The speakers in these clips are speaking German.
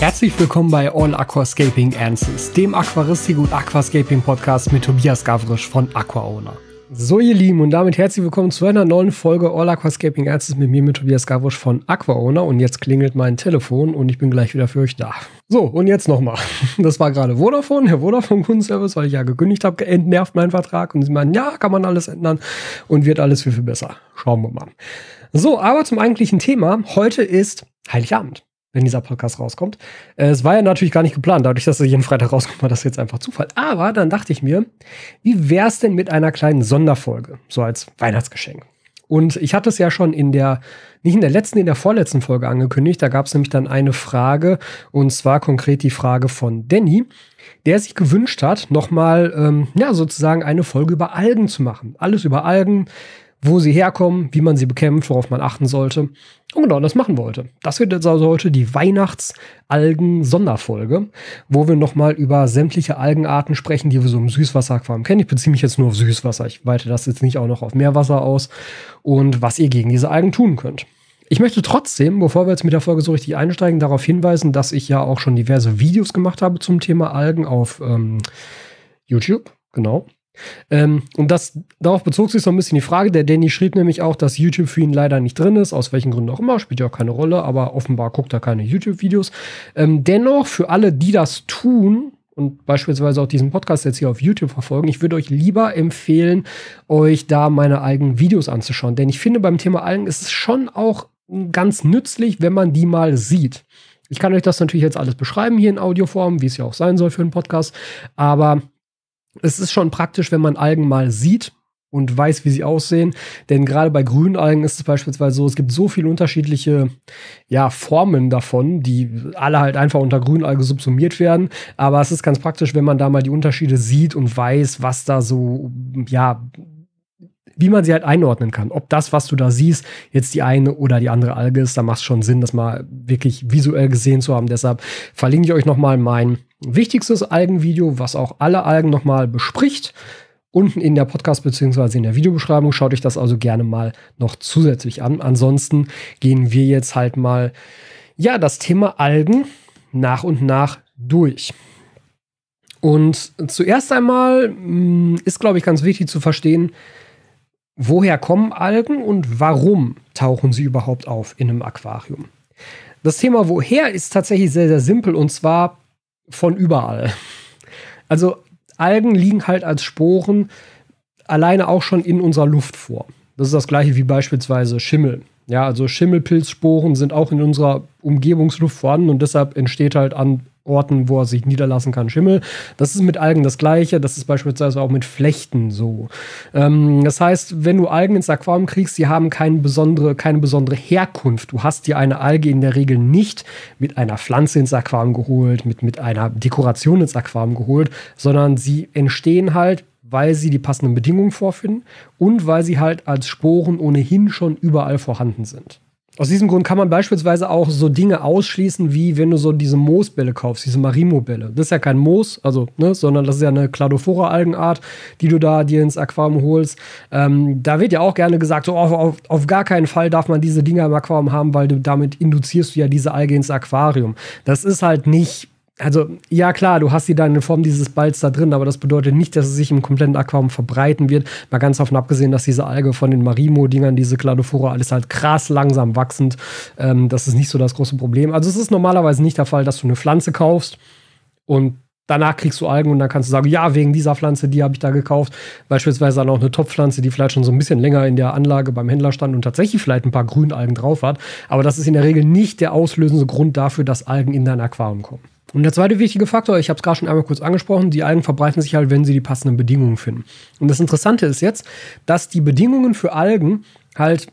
Herzlich willkommen bei All Aquascaping Answers, dem Aquaristik und Aquascaping Podcast mit Tobias Gavrisch von AquaOwner. So, ihr Lieben, und damit herzlich willkommen zu einer neuen Folge All Aquascaping Answers mit mir, mit Tobias Gavrisch von AquaOwner. Und jetzt klingelt mein Telefon und ich bin gleich wieder für euch da. So, und jetzt nochmal. Das war gerade Vodafone, der Vodafone Kundenservice, weil ich ja gekündigt habe, entnervt mein Vertrag. Und sie meinen, ja, kann man alles ändern und wird alles viel, viel besser. Schauen wir mal. So, aber zum eigentlichen Thema. Heute ist Heiligabend wenn dieser Podcast rauskommt. Äh, es war ja natürlich gar nicht geplant, dadurch, dass er jeden Freitag rauskommt, war das jetzt einfach Zufall. Aber dann dachte ich mir, wie wäre es denn mit einer kleinen Sonderfolge, so als Weihnachtsgeschenk? Und ich hatte es ja schon in der, nicht in der letzten, in der vorletzten Folge angekündigt. Da gab es nämlich dann eine Frage, und zwar konkret die Frage von Danny, der sich gewünscht hat, nochmal, ähm, ja, sozusagen eine Folge über Algen zu machen. Alles über Algen, wo sie herkommen, wie man sie bekämpft, worauf man achten sollte. Und genau das machen wollte. Das wird jetzt also heute die Weihnachtsalgen-Sonderfolge, wo wir nochmal über sämtliche Algenarten sprechen, die wir so im Süßwasseraquarium kennen. Ich beziehe mich jetzt nur auf Süßwasser. Ich weite das jetzt nicht auch noch auf Meerwasser aus und was ihr gegen diese Algen tun könnt. Ich möchte trotzdem, bevor wir jetzt mit der Folge so richtig einsteigen, darauf hinweisen, dass ich ja auch schon diverse Videos gemacht habe zum Thema Algen auf ähm, YouTube. Genau. Ähm, und das, darauf bezog sich so ein bisschen die Frage. Der Danny schrieb nämlich auch, dass YouTube für ihn leider nicht drin ist, aus welchen Gründen auch immer, spielt ja auch keine Rolle, aber offenbar guckt er keine YouTube-Videos. Ähm, dennoch, für alle, die das tun, und beispielsweise auch diesen Podcast jetzt hier auf YouTube verfolgen, ich würde euch lieber empfehlen, euch da meine eigenen Videos anzuschauen. Denn ich finde, beim Thema Algen ist es schon auch ganz nützlich, wenn man die mal sieht. Ich kann euch das natürlich jetzt alles beschreiben hier in Audioform, wie es ja auch sein soll für einen Podcast. Aber es ist schon praktisch, wenn man Algen mal sieht und weiß, wie sie aussehen. Denn gerade bei grünen Algen ist es beispielsweise so, es gibt so viele unterschiedliche ja, Formen davon, die alle halt einfach unter Grünalge subsumiert werden. Aber es ist ganz praktisch, wenn man da mal die Unterschiede sieht und weiß, was da so, ja, wie man sie halt einordnen kann. Ob das, was du da siehst, jetzt die eine oder die andere Alge ist, da macht es schon Sinn, das mal wirklich visuell gesehen zu haben. Deshalb verlinke ich euch nochmal mein wichtigstes Algenvideo, was auch alle Algen nochmal bespricht. Unten in der Podcast- bzw. in der Videobeschreibung schaut euch das also gerne mal noch zusätzlich an. Ansonsten gehen wir jetzt halt mal, ja, das Thema Algen nach und nach durch. Und zuerst einmal mm, ist, glaube ich, ganz wichtig zu verstehen, woher kommen Algen und warum tauchen sie überhaupt auf in einem Aquarium. Das Thema woher ist tatsächlich sehr, sehr simpel und zwar von überall. Also Algen liegen halt als Sporen alleine auch schon in unserer Luft vor. Das ist das gleiche wie beispielsweise Schimmel. Ja, also Schimmelpilzsporen sind auch in unserer Umgebungsluft vorhanden und deshalb entsteht halt an Orten, wo er sich niederlassen kann, Schimmel. Das ist mit Algen das Gleiche. Das ist beispielsweise auch mit Flechten so. Ähm, das heißt, wenn du Algen ins Aquarium kriegst, die haben keine besondere, keine besondere Herkunft. Du hast dir eine Alge in der Regel nicht mit einer Pflanze ins Aquarium geholt, mit, mit einer Dekoration ins Aquarium geholt, sondern sie entstehen halt weil sie die passenden Bedingungen vorfinden und weil sie halt als Sporen ohnehin schon überall vorhanden sind. Aus diesem Grund kann man beispielsweise auch so Dinge ausschließen, wie wenn du so diese Moosbälle kaufst, diese Marimo-Bälle. Das ist ja kein Moos, also, ne, sondern das ist ja eine Cladophora-Algenart, die du da dir ins Aquarium holst. Ähm, da wird ja auch gerne gesagt, so auf, auf, auf, gar keinen Fall darf man diese Dinger im Aquarium haben, weil du damit induzierst du ja diese Alge ins Aquarium. Das ist halt nicht also, ja klar, du hast sie dann in Form dieses Balls da drin, aber das bedeutet nicht, dass es sich im kompletten Aquarium verbreiten wird. Mal ganz davon abgesehen, dass diese Alge von den Marimo-Dingern, diese Cladophora, alles halt krass langsam wachsend. Ähm, das ist nicht so das große Problem. Also, es ist normalerweise nicht der Fall, dass du eine Pflanze kaufst und danach kriegst du Algen und dann kannst du sagen, ja, wegen dieser Pflanze, die habe ich da gekauft. Beispielsweise dann auch eine Topfpflanze, die vielleicht schon so ein bisschen länger in der Anlage beim Händler stand und tatsächlich vielleicht ein paar Grünalgen drauf hat. Aber das ist in der Regel nicht der auslösende Grund dafür, dass Algen in dein Aquarium kommen. Und der zweite wichtige Faktor, ich habe es gerade schon einmal kurz angesprochen, die Algen verbreiten sich halt, wenn sie die passenden Bedingungen finden. Und das Interessante ist jetzt, dass die Bedingungen für Algen halt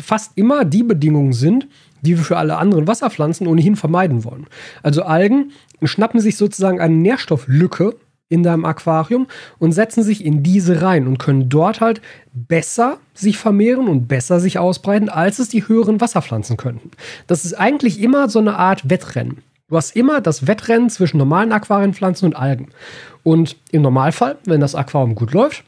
fast immer die Bedingungen sind, die wir für alle anderen Wasserpflanzen ohnehin vermeiden wollen. Also Algen schnappen sich sozusagen eine Nährstofflücke in deinem Aquarium und setzen sich in diese rein und können dort halt besser sich vermehren und besser sich ausbreiten, als es die höheren Wasserpflanzen könnten. Das ist eigentlich immer so eine Art Wettrennen. Du hast immer das Wettrennen zwischen normalen Aquarienpflanzen und Algen. Und im Normalfall, wenn das Aquarium gut läuft,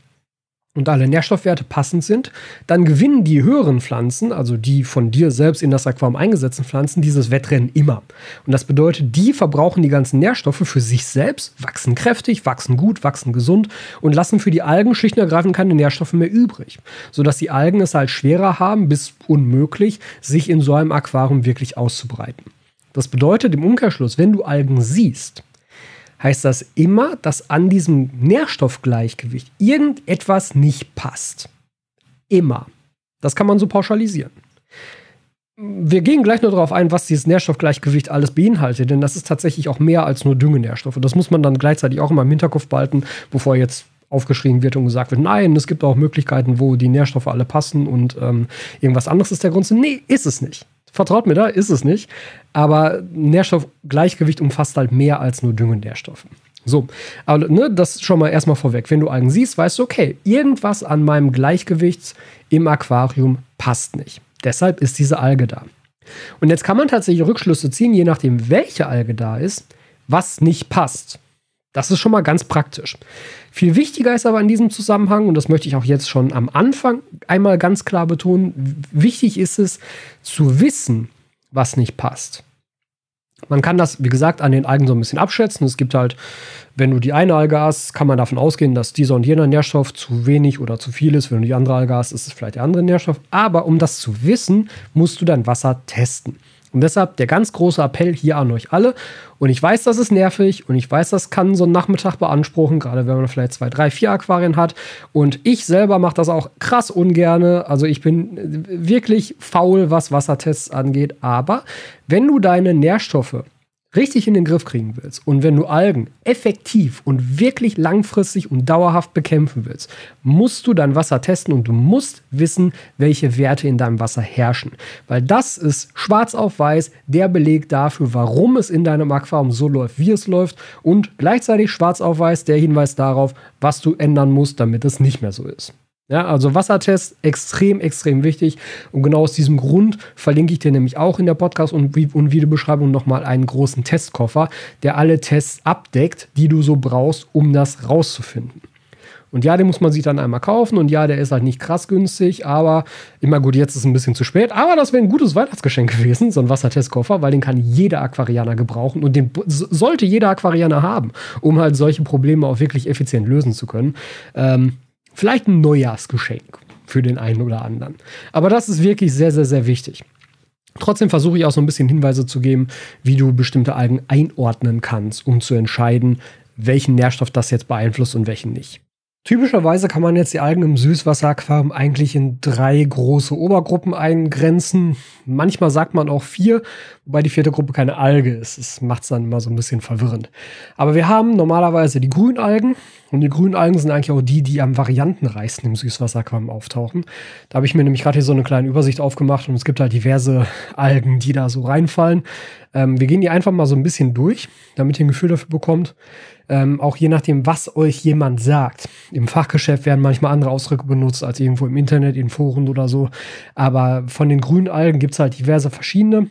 und alle Nährstoffwerte passend sind, dann gewinnen die höheren Pflanzen, also die von dir selbst in das Aquarium eingesetzten Pflanzen, dieses Wettrennen immer. Und das bedeutet, die verbrauchen die ganzen Nährstoffe für sich selbst, wachsen kräftig, wachsen gut, wachsen gesund und lassen für die Algen schlicht und ergreifend keine Nährstoffe mehr übrig. Sodass die Algen es halt schwerer haben, bis unmöglich, sich in so einem Aquarium wirklich auszubreiten. Das bedeutet im Umkehrschluss, wenn du Algen siehst, heißt das immer, dass an diesem Nährstoffgleichgewicht irgendetwas nicht passt. Immer. Das kann man so pauschalisieren. Wir gehen gleich nur darauf ein, was dieses Nährstoffgleichgewicht alles beinhaltet, denn das ist tatsächlich auch mehr als nur Düngenährstoffe. Das muss man dann gleichzeitig auch immer im Hinterkopf behalten, bevor jetzt aufgeschrien wird und gesagt wird, nein, es gibt auch Möglichkeiten, wo die Nährstoffe alle passen und ähm, irgendwas anderes ist der Grund. Nee, ist es nicht. Vertraut mir da, ist es nicht. Aber Nährstoffgleichgewicht umfasst halt mehr als nur Düngenährstoffe. So, aber ne, das schon mal erstmal vorweg. Wenn du Algen siehst, weißt du, okay, irgendwas an meinem Gleichgewicht im Aquarium passt nicht. Deshalb ist diese Alge da. Und jetzt kann man tatsächlich Rückschlüsse ziehen, je nachdem, welche Alge da ist, was nicht passt. Das ist schon mal ganz praktisch. Viel wichtiger ist aber in diesem Zusammenhang, und das möchte ich auch jetzt schon am Anfang einmal ganz klar betonen, wichtig ist es zu wissen, was nicht passt. Man kann das, wie gesagt, an den Algen so ein bisschen abschätzen. Es gibt halt, wenn du die eine Alge hast, kann man davon ausgehen, dass dieser und jener Nährstoff zu wenig oder zu viel ist. Wenn du die andere Alge hast, ist es vielleicht der andere Nährstoff. Aber um das zu wissen, musst du dein Wasser testen. Und deshalb der ganz große Appell hier an euch alle. Und ich weiß, das ist nervig und ich weiß, das kann so einen Nachmittag beanspruchen, gerade wenn man vielleicht zwei, drei, vier Aquarien hat. Und ich selber mache das auch krass ungerne. Also ich bin wirklich faul, was Wassertests angeht. Aber wenn du deine Nährstoffe richtig in den Griff kriegen willst und wenn du Algen effektiv und wirklich langfristig und dauerhaft bekämpfen willst, musst du dein Wasser testen und du musst wissen, welche Werte in deinem Wasser herrschen. Weil das ist schwarz auf weiß der Beleg dafür, warum es in deinem Aquarium so läuft, wie es läuft und gleichzeitig schwarz auf weiß der Hinweis darauf, was du ändern musst, damit es nicht mehr so ist. Ja, also Wassertest extrem, extrem wichtig. Und genau aus diesem Grund verlinke ich dir nämlich auch in der Podcast- und, und Videobeschreibung nochmal einen großen Testkoffer, der alle Tests abdeckt, die du so brauchst, um das rauszufinden. Und ja, den muss man sich dann einmal kaufen. Und ja, der ist halt nicht krass günstig, aber immer gut, jetzt ist es ein bisschen zu spät. Aber das wäre ein gutes Weihnachtsgeschenk gewesen, so ein Wassertestkoffer, weil den kann jeder Aquarianer gebrauchen und den sollte jeder Aquarianer haben, um halt solche Probleme auch wirklich effizient lösen zu können. Ähm, Vielleicht ein Neujahrsgeschenk für den einen oder anderen. Aber das ist wirklich sehr, sehr, sehr wichtig. Trotzdem versuche ich auch so ein bisschen Hinweise zu geben, wie du bestimmte Algen einordnen kannst, um zu entscheiden, welchen Nährstoff das jetzt beeinflusst und welchen nicht. Typischerweise kann man jetzt die Algen im Süßwasseraquarium eigentlich in drei große Obergruppen eingrenzen. Manchmal sagt man auch vier, wobei die vierte Gruppe keine Alge ist. Das macht es dann immer so ein bisschen verwirrend. Aber wir haben normalerweise die Grünalgen. Und die Grünalgen sind eigentlich auch die, die am variantenreichsten im Süßwasseraquarium auftauchen. Da habe ich mir nämlich gerade hier so eine kleine Übersicht aufgemacht und es gibt halt diverse Algen, die da so reinfallen. Ähm, wir gehen die einfach mal so ein bisschen durch, damit ihr ein Gefühl dafür bekommt. Ähm, auch je nachdem, was euch jemand sagt. Im Fachgeschäft werden manchmal andere Ausdrücke benutzt als irgendwo im Internet, in Foren oder so. Aber von den grünen Algen gibt es halt diverse verschiedene.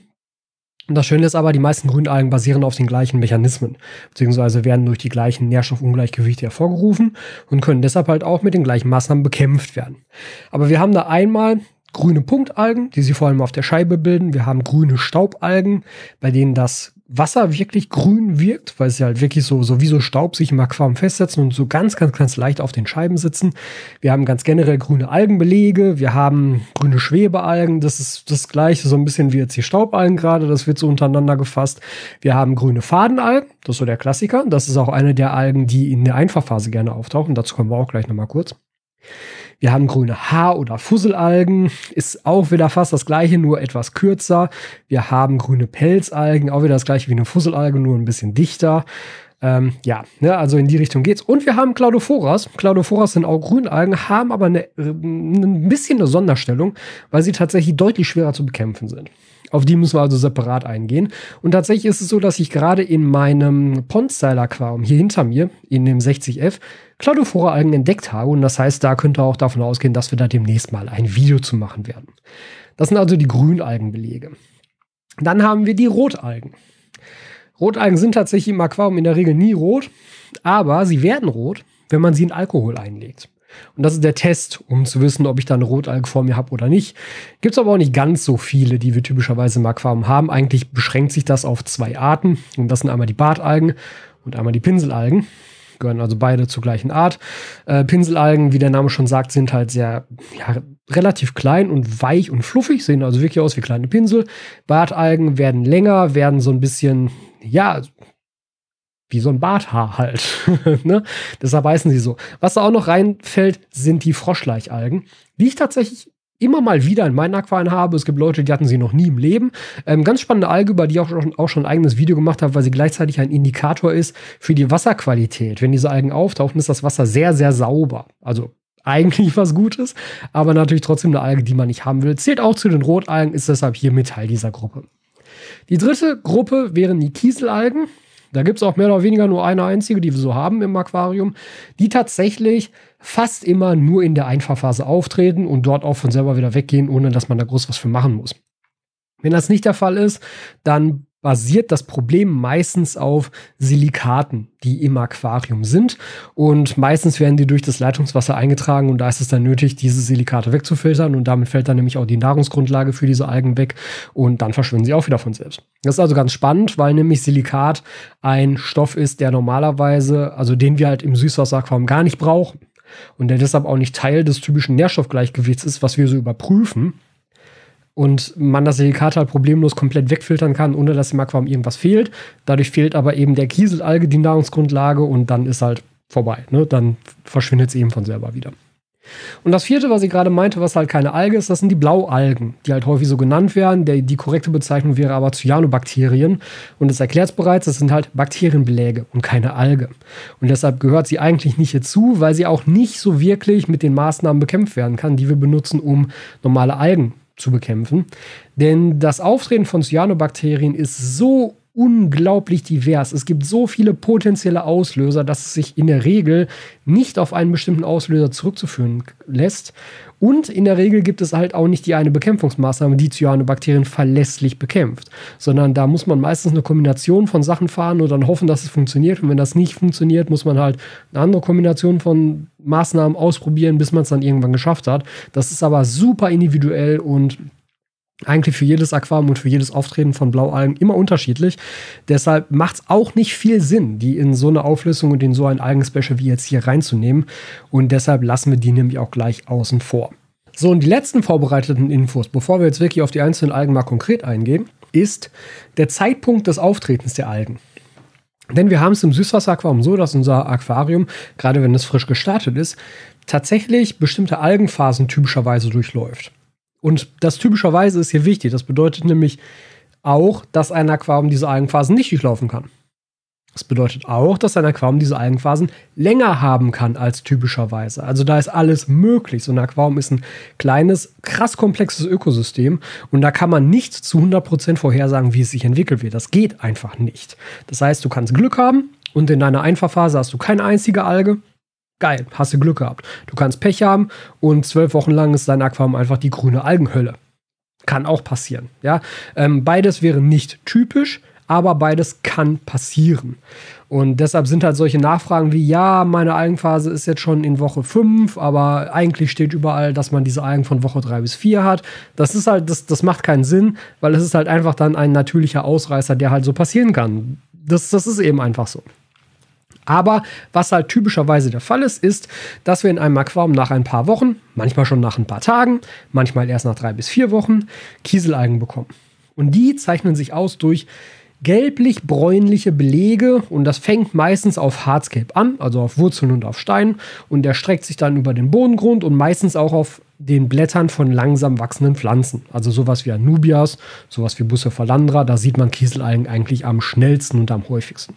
Und das Schöne ist aber, die meisten Grünalgen basieren auf den gleichen Mechanismen, beziehungsweise werden durch die gleichen Nährstoffungleichgewichte hervorgerufen und können deshalb halt auch mit den gleichen Maßnahmen bekämpft werden. Aber wir haben da einmal grüne Punktalgen, die sie vor allem auf der Scheibe bilden. Wir haben grüne Staubalgen, bei denen das Wasser wirklich grün wirkt, weil sie halt wirklich so, so wie so Staub sich im Aquarium festsetzen und so ganz, ganz, ganz leicht auf den Scheiben sitzen. Wir haben ganz generell grüne Algenbelege, wir haben grüne Schwebealgen, das ist das gleiche, so ein bisschen wie jetzt die Staubalgen gerade, das wird so untereinander gefasst. Wir haben grüne Fadenalgen, das ist so der Klassiker. Das ist auch eine der Algen, die in der Einfachphase gerne auftauchen. Dazu kommen wir auch gleich nochmal kurz. Wir haben grüne Haar- oder Fusselalgen, ist auch wieder fast das gleiche, nur etwas kürzer. Wir haben grüne Pelzalgen, auch wieder das gleiche wie eine Fusselalge, nur ein bisschen dichter. Ähm, ja, ne, also in die Richtung geht's. Und wir haben Claudophoras. Claudophoras sind auch Grünalgen, haben aber eine, äh, ein bisschen eine Sonderstellung, weil sie tatsächlich deutlich schwerer zu bekämpfen sind. Auf die müssen wir also separat eingehen. Und tatsächlich ist es so, dass ich gerade in meinem Pond-Style-Aquarium hier hinter mir, in dem 60F, Claudophora-Algen entdeckt habe. Und das heißt, da könnte auch davon ausgehen, dass wir da demnächst mal ein Video zu machen werden. Das sind also die Grünalgenbelege. Dann haben wir die Rotalgen. Rotalgen sind tatsächlich im Aquarium in der Regel nie rot, aber sie werden rot, wenn man sie in Alkohol einlegt. Und das ist der Test, um zu wissen, ob ich da eine Rotalge vor mir habe oder nicht. Gibt es aber auch nicht ganz so viele, die wir typischerweise im Aquarium haben. Eigentlich beschränkt sich das auf zwei Arten. Und das sind einmal die Bartalgen und einmal die Pinselalgen. Gehören also beide zur gleichen Art. Äh, Pinselalgen, wie der Name schon sagt, sind halt sehr ja, relativ klein und weich und fluffig, sehen also wirklich aus wie kleine Pinsel. Bartalgen werden länger, werden so ein bisschen, ja, wie so ein Barthaar halt. ne? Deshalb heißen sie so. Was da auch noch reinfällt, sind die Froschleichalgen, die ich tatsächlich immer mal wieder in meinen Aquarien habe. Es gibt Leute, die hatten sie noch nie im Leben. Ähm, ganz spannende Alge, über die ich auch schon, auch schon ein eigenes Video gemacht habe, weil sie gleichzeitig ein Indikator ist für die Wasserqualität. Wenn diese Algen auftauchen, ist das Wasser sehr, sehr sauber. Also eigentlich was Gutes, aber natürlich trotzdem eine Alge, die man nicht haben will. Zählt auch zu den Rotalgen, ist deshalb hier mit Teil dieser Gruppe. Die dritte Gruppe wären die Kieselalgen. Da gibt es auch mehr oder weniger nur eine einzige, die wir so haben im Aquarium, die tatsächlich fast immer nur in der Einfahrphase auftreten und dort auch von selber wieder weggehen, ohne dass man da groß was für machen muss. Wenn das nicht der Fall ist, dann basiert das Problem meistens auf Silikaten, die im Aquarium sind. Und meistens werden die durch das Leitungswasser eingetragen und da ist es dann nötig, diese Silikate wegzufiltern und damit fällt dann nämlich auch die Nahrungsgrundlage für diese Algen weg und dann verschwinden sie auch wieder von selbst. Das ist also ganz spannend, weil nämlich Silikat ein Stoff ist, der normalerweise, also den wir halt im Süßwasseraquarium gar nicht brauchen und der deshalb auch nicht Teil des typischen Nährstoffgleichgewichts ist, was wir so überprüfen und man das Silikat halt problemlos komplett wegfiltern kann, ohne dass im Aquarium irgendwas fehlt. Dadurch fehlt aber eben der Kieselalge die Nahrungsgrundlage und dann ist halt vorbei. Ne? Dann verschwindet es eben von selber wieder. Und das vierte, was ich gerade meinte, was halt keine Alge ist, das sind die Blaualgen, die halt häufig so genannt werden. Der, die korrekte Bezeichnung wäre aber Cyanobakterien. Und das erklärt es bereits, das sind halt Bakterienbeläge und keine Alge. Und deshalb gehört sie eigentlich nicht hierzu, weil sie auch nicht so wirklich mit den Maßnahmen bekämpft werden kann, die wir benutzen, um normale Algen zu bekämpfen. Denn das Auftreten von Cyanobakterien ist so unglaublich divers. Es gibt so viele potenzielle Auslöser, dass es sich in der Regel nicht auf einen bestimmten Auslöser zurückzuführen lässt. Und in der Regel gibt es halt auch nicht die eine Bekämpfungsmaßnahme, die Cyanobakterien verlässlich bekämpft, sondern da muss man meistens eine Kombination von Sachen fahren und dann hoffen, dass es funktioniert. Und wenn das nicht funktioniert, muss man halt eine andere Kombination von Maßnahmen ausprobieren, bis man es dann irgendwann geschafft hat. Das ist aber super individuell und eigentlich für jedes Aquarium und für jedes Auftreten von Blaualgen immer unterschiedlich. Deshalb macht es auch nicht viel Sinn, die in so eine Auflösung und in so ein Algenspecial wie jetzt hier reinzunehmen. Und deshalb lassen wir die nämlich auch gleich außen vor. So, und die letzten vorbereiteten Infos, bevor wir jetzt wirklich auf die einzelnen Algen mal konkret eingehen, ist der Zeitpunkt des Auftretens der Algen. Denn wir haben es im Süßwasseraquarium so, dass unser Aquarium, gerade wenn es frisch gestartet ist, tatsächlich bestimmte Algenphasen typischerweise durchläuft. Und das typischerweise ist hier wichtig. Das bedeutet nämlich auch, dass ein Aquarium diese Algenphasen nicht durchlaufen kann. Das bedeutet auch, dass ein Aquarium diese Algenphasen länger haben kann als typischerweise. Also da ist alles möglich. So ein Aquarium ist ein kleines, krass komplexes Ökosystem und da kann man nicht zu 100% vorhersagen, wie es sich entwickeln wird. Das geht einfach nicht. Das heißt, du kannst Glück haben und in deiner Einfahrphase hast du keine einzige Alge Geil, hast du Glück gehabt. Du kannst Pech haben und zwölf Wochen lang ist dein Aquarium einfach die grüne Algenhölle. Kann auch passieren. Ja? Ähm, beides wäre nicht typisch, aber beides kann passieren. Und deshalb sind halt solche Nachfragen wie, ja, meine Algenphase ist jetzt schon in Woche 5, aber eigentlich steht überall, dass man diese Algen von Woche 3 bis 4 hat. Das ist halt, das, das macht keinen Sinn, weil es ist halt einfach dann ein natürlicher Ausreißer, der halt so passieren kann. Das, das ist eben einfach so. Aber was halt typischerweise der Fall ist, ist, dass wir in einem Aquarium nach ein paar Wochen, manchmal schon nach ein paar Tagen, manchmal erst nach drei bis vier Wochen, Kieselalgen bekommen. Und die zeichnen sich aus durch gelblich-bräunliche Belege und das fängt meistens auf Hardscape an, also auf Wurzeln und auf Steinen und der streckt sich dann über den Bodengrund und meistens auch auf den Blättern von langsam wachsenden Pflanzen. Also sowas wie Anubias, sowas wie Bucephalandra, da sieht man Kieselalgen eigentlich am schnellsten und am häufigsten.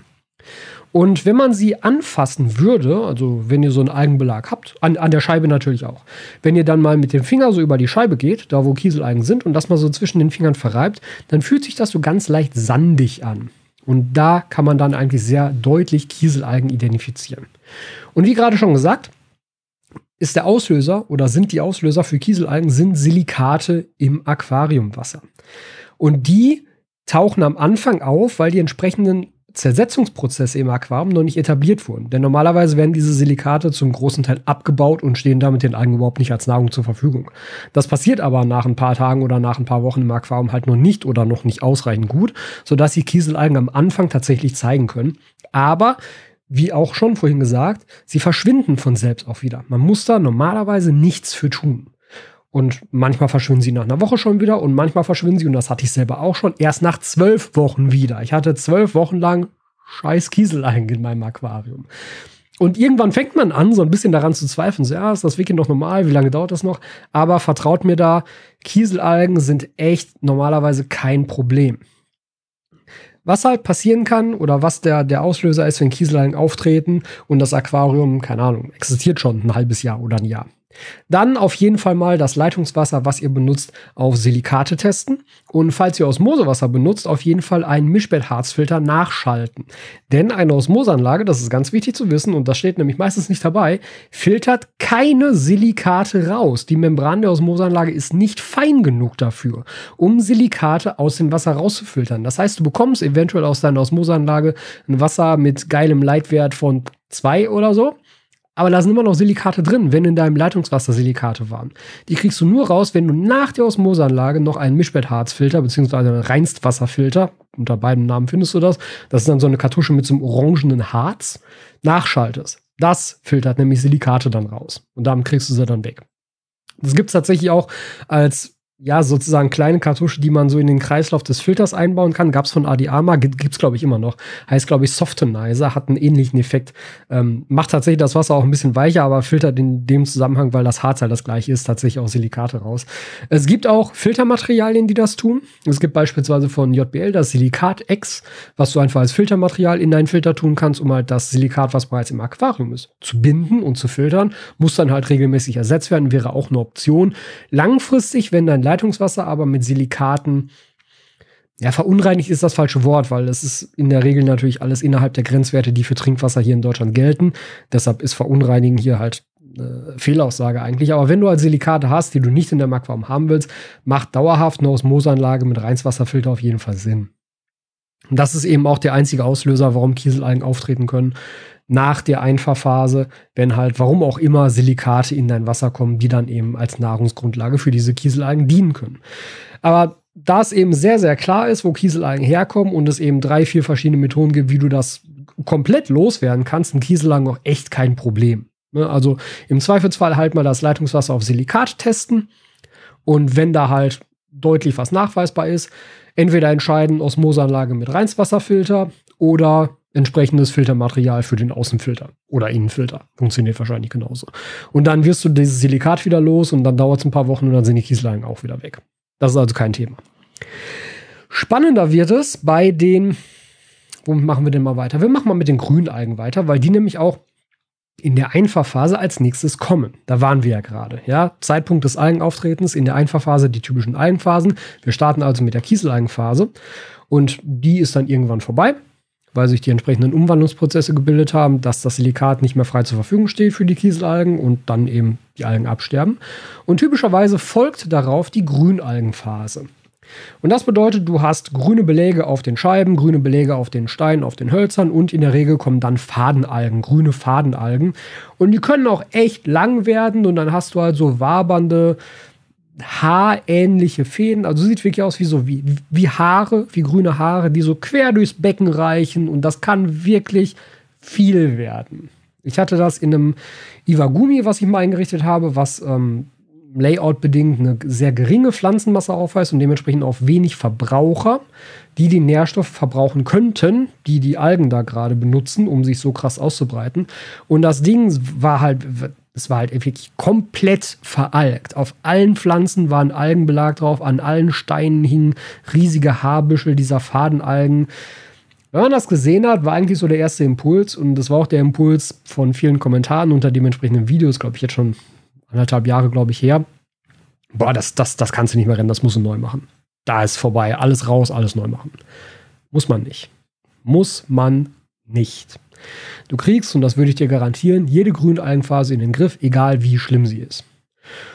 Und wenn man sie anfassen würde, also wenn ihr so einen Algenbelag habt, an, an der Scheibe natürlich auch, wenn ihr dann mal mit dem Finger so über die Scheibe geht, da wo Kieselalgen sind, und das mal so zwischen den Fingern verreibt, dann fühlt sich das so ganz leicht sandig an. Und da kann man dann eigentlich sehr deutlich Kieselalgen identifizieren. Und wie gerade schon gesagt, ist der Auslöser oder sind die Auslöser für Kieselalgen sind Silikate im Aquariumwasser. Und die tauchen am Anfang auf, weil die entsprechenden Zersetzungsprozesse im Aquarium noch nicht etabliert wurden. Denn normalerweise werden diese Silikate zum großen Teil abgebaut und stehen damit den Algen überhaupt nicht als Nahrung zur Verfügung. Das passiert aber nach ein paar Tagen oder nach ein paar Wochen im Aquarium halt noch nicht oder noch nicht ausreichend gut, sodass die Kieselalgen am Anfang tatsächlich zeigen können. Aber wie auch schon vorhin gesagt, sie verschwinden von selbst auch wieder. Man muss da normalerweise nichts für tun. Und manchmal verschwinden sie nach einer Woche schon wieder und manchmal verschwinden sie, und das hatte ich selber auch schon, erst nach zwölf Wochen wieder. Ich hatte zwölf Wochen lang scheiß Kieselalgen in meinem Aquarium. Und irgendwann fängt man an, so ein bisschen daran zu zweifeln. So, ja, ist das wirklich noch normal? Wie lange dauert das noch? Aber vertraut mir da, Kieselalgen sind echt normalerweise kein Problem. Was halt passieren kann oder was der, der Auslöser ist, wenn Kieselalgen auftreten und das Aquarium, keine Ahnung, existiert schon ein halbes Jahr oder ein Jahr. Dann auf jeden Fall mal das Leitungswasser, was ihr benutzt, auf Silikate testen. Und falls ihr Osmosewasser benutzt, auf jeden Fall einen Mischbettharzfilter nachschalten. Denn eine Osmoseanlage, das ist ganz wichtig zu wissen, und das steht nämlich meistens nicht dabei, filtert keine Silikate raus. Die Membran der Osmoseanlage ist nicht fein genug dafür, um Silikate aus dem Wasser rauszufiltern. Das heißt, du bekommst eventuell aus deiner Osmoseanlage ein Wasser mit geilem Leitwert von 2 oder so aber da sind immer noch Silikate drin, wenn in deinem Leitungswasser Silikate waren. Die kriegst du nur raus, wenn du nach der Osmoseanlage noch einen Mischbettharzfilter beziehungsweise einen Reinstwasserfilter, unter beiden Namen findest du das, das ist dann so eine Kartusche mit so einem orangenen Harz, nachschaltest. Das filtert nämlich Silikate dann raus. Und damit kriegst du sie dann weg. Das gibt es tatsächlich auch als ja, sozusagen kleine Kartusche, die man so in den Kreislauf des Filters einbauen kann. Gab es von Adiama, gibt es glaube ich immer noch. Heißt glaube ich Softenizer, hat einen ähnlichen Effekt. Ähm, macht tatsächlich das Wasser auch ein bisschen weicher, aber filtert in dem Zusammenhang, weil das Harz halt das gleiche ist, tatsächlich auch Silikate raus. Es gibt auch Filtermaterialien, die das tun. Es gibt beispielsweise von JBL das Silikat X, was du einfach als Filtermaterial in deinen Filter tun kannst, um halt das Silikat, was bereits im Aquarium ist, zu binden und zu filtern. Muss dann halt regelmäßig ersetzt werden, wäre auch eine Option. Langfristig, wenn dein Leitungswasser, aber mit Silikaten. Ja, verunreinigt ist das falsche Wort, weil es ist in der Regel natürlich alles innerhalb der Grenzwerte, die für Trinkwasser hier in Deutschland gelten. Deshalb ist Verunreinigen hier halt eine Fehlaussage eigentlich. Aber wenn du halt Silikate hast, die du nicht in der Aquarium haben willst, macht dauerhaft eine Osmoseanlage mit Reinswasserfilter auf jeden Fall Sinn. Und das ist eben auch der einzige Auslöser, warum Kieselalgen auftreten können nach der Einfahrphase, wenn halt, warum auch immer, Silikate in dein Wasser kommen, die dann eben als Nahrungsgrundlage für diese Kieselalgen dienen können. Aber da es eben sehr, sehr klar ist, wo Kieselalgen herkommen und es eben drei, vier verschiedene Methoden gibt, wie du das komplett loswerden kannst, sind Kieselalgen auch echt kein Problem. Ne? Also im Zweifelsfall halt mal das Leitungswasser auf Silikat testen und wenn da halt deutlich was nachweisbar ist, entweder entscheiden Osmoseanlage mit Reinswasserfilter oder entsprechendes Filtermaterial für den Außenfilter oder Innenfilter. Funktioniert wahrscheinlich genauso. Und dann wirst du dieses Silikat wieder los und dann dauert es ein paar Wochen und dann sind die Kiesleinen auch wieder weg. Das ist also kein Thema. Spannender wird es bei den, womit machen wir denn mal weiter? Wir machen mal mit den Grünalgen weiter, weil die nämlich auch in der Einfahrphase als nächstes kommen. Da waren wir ja gerade. Ja? Zeitpunkt des Algenauftretens in der Einfahrphase, die typischen Algenphasen. Wir starten also mit der Kieselalgenphase und die ist dann irgendwann vorbei weil sich die entsprechenden Umwandlungsprozesse gebildet haben, dass das Silikat nicht mehr frei zur Verfügung steht für die Kieselalgen und dann eben die Algen absterben. Und typischerweise folgt darauf die Grünalgenphase. Und das bedeutet, du hast grüne Beläge auf den Scheiben, grüne Beläge auf den Steinen, auf den Hölzern und in der Regel kommen dann Fadenalgen, grüne Fadenalgen. Und die können auch echt lang werden und dann hast du halt so wabernde, haarähnliche Fäden. Also sieht wirklich aus wie so wie, wie Haare, wie grüne Haare, die so quer durchs Becken reichen. Und das kann wirklich viel werden. Ich hatte das in einem Iwagumi, was ich mal eingerichtet habe, was ähm, Layout-bedingt eine sehr geringe Pflanzenmasse aufweist und dementsprechend auch wenig Verbraucher, die die Nährstoffe verbrauchen könnten, die die Algen da gerade benutzen, um sich so krass auszubreiten. Und das Ding war halt es war halt wirklich komplett veralgt. Auf allen Pflanzen waren Algenbelag drauf, an allen Steinen hingen riesige Haarbüschel dieser Fadenalgen. Wenn man das gesehen hat, war eigentlich so der erste Impuls und das war auch der Impuls von vielen Kommentaren unter dementsprechenden Videos, glaube ich, jetzt schon anderthalb Jahre, glaube ich, her. Boah, das, das, das kannst du nicht mehr rennen, das musst du neu machen. Da ist vorbei, alles raus, alles neu machen. Muss man nicht. Muss man nicht. Du kriegst, und das würde ich dir garantieren, jede Grünalgenphase in den Griff, egal wie schlimm sie ist.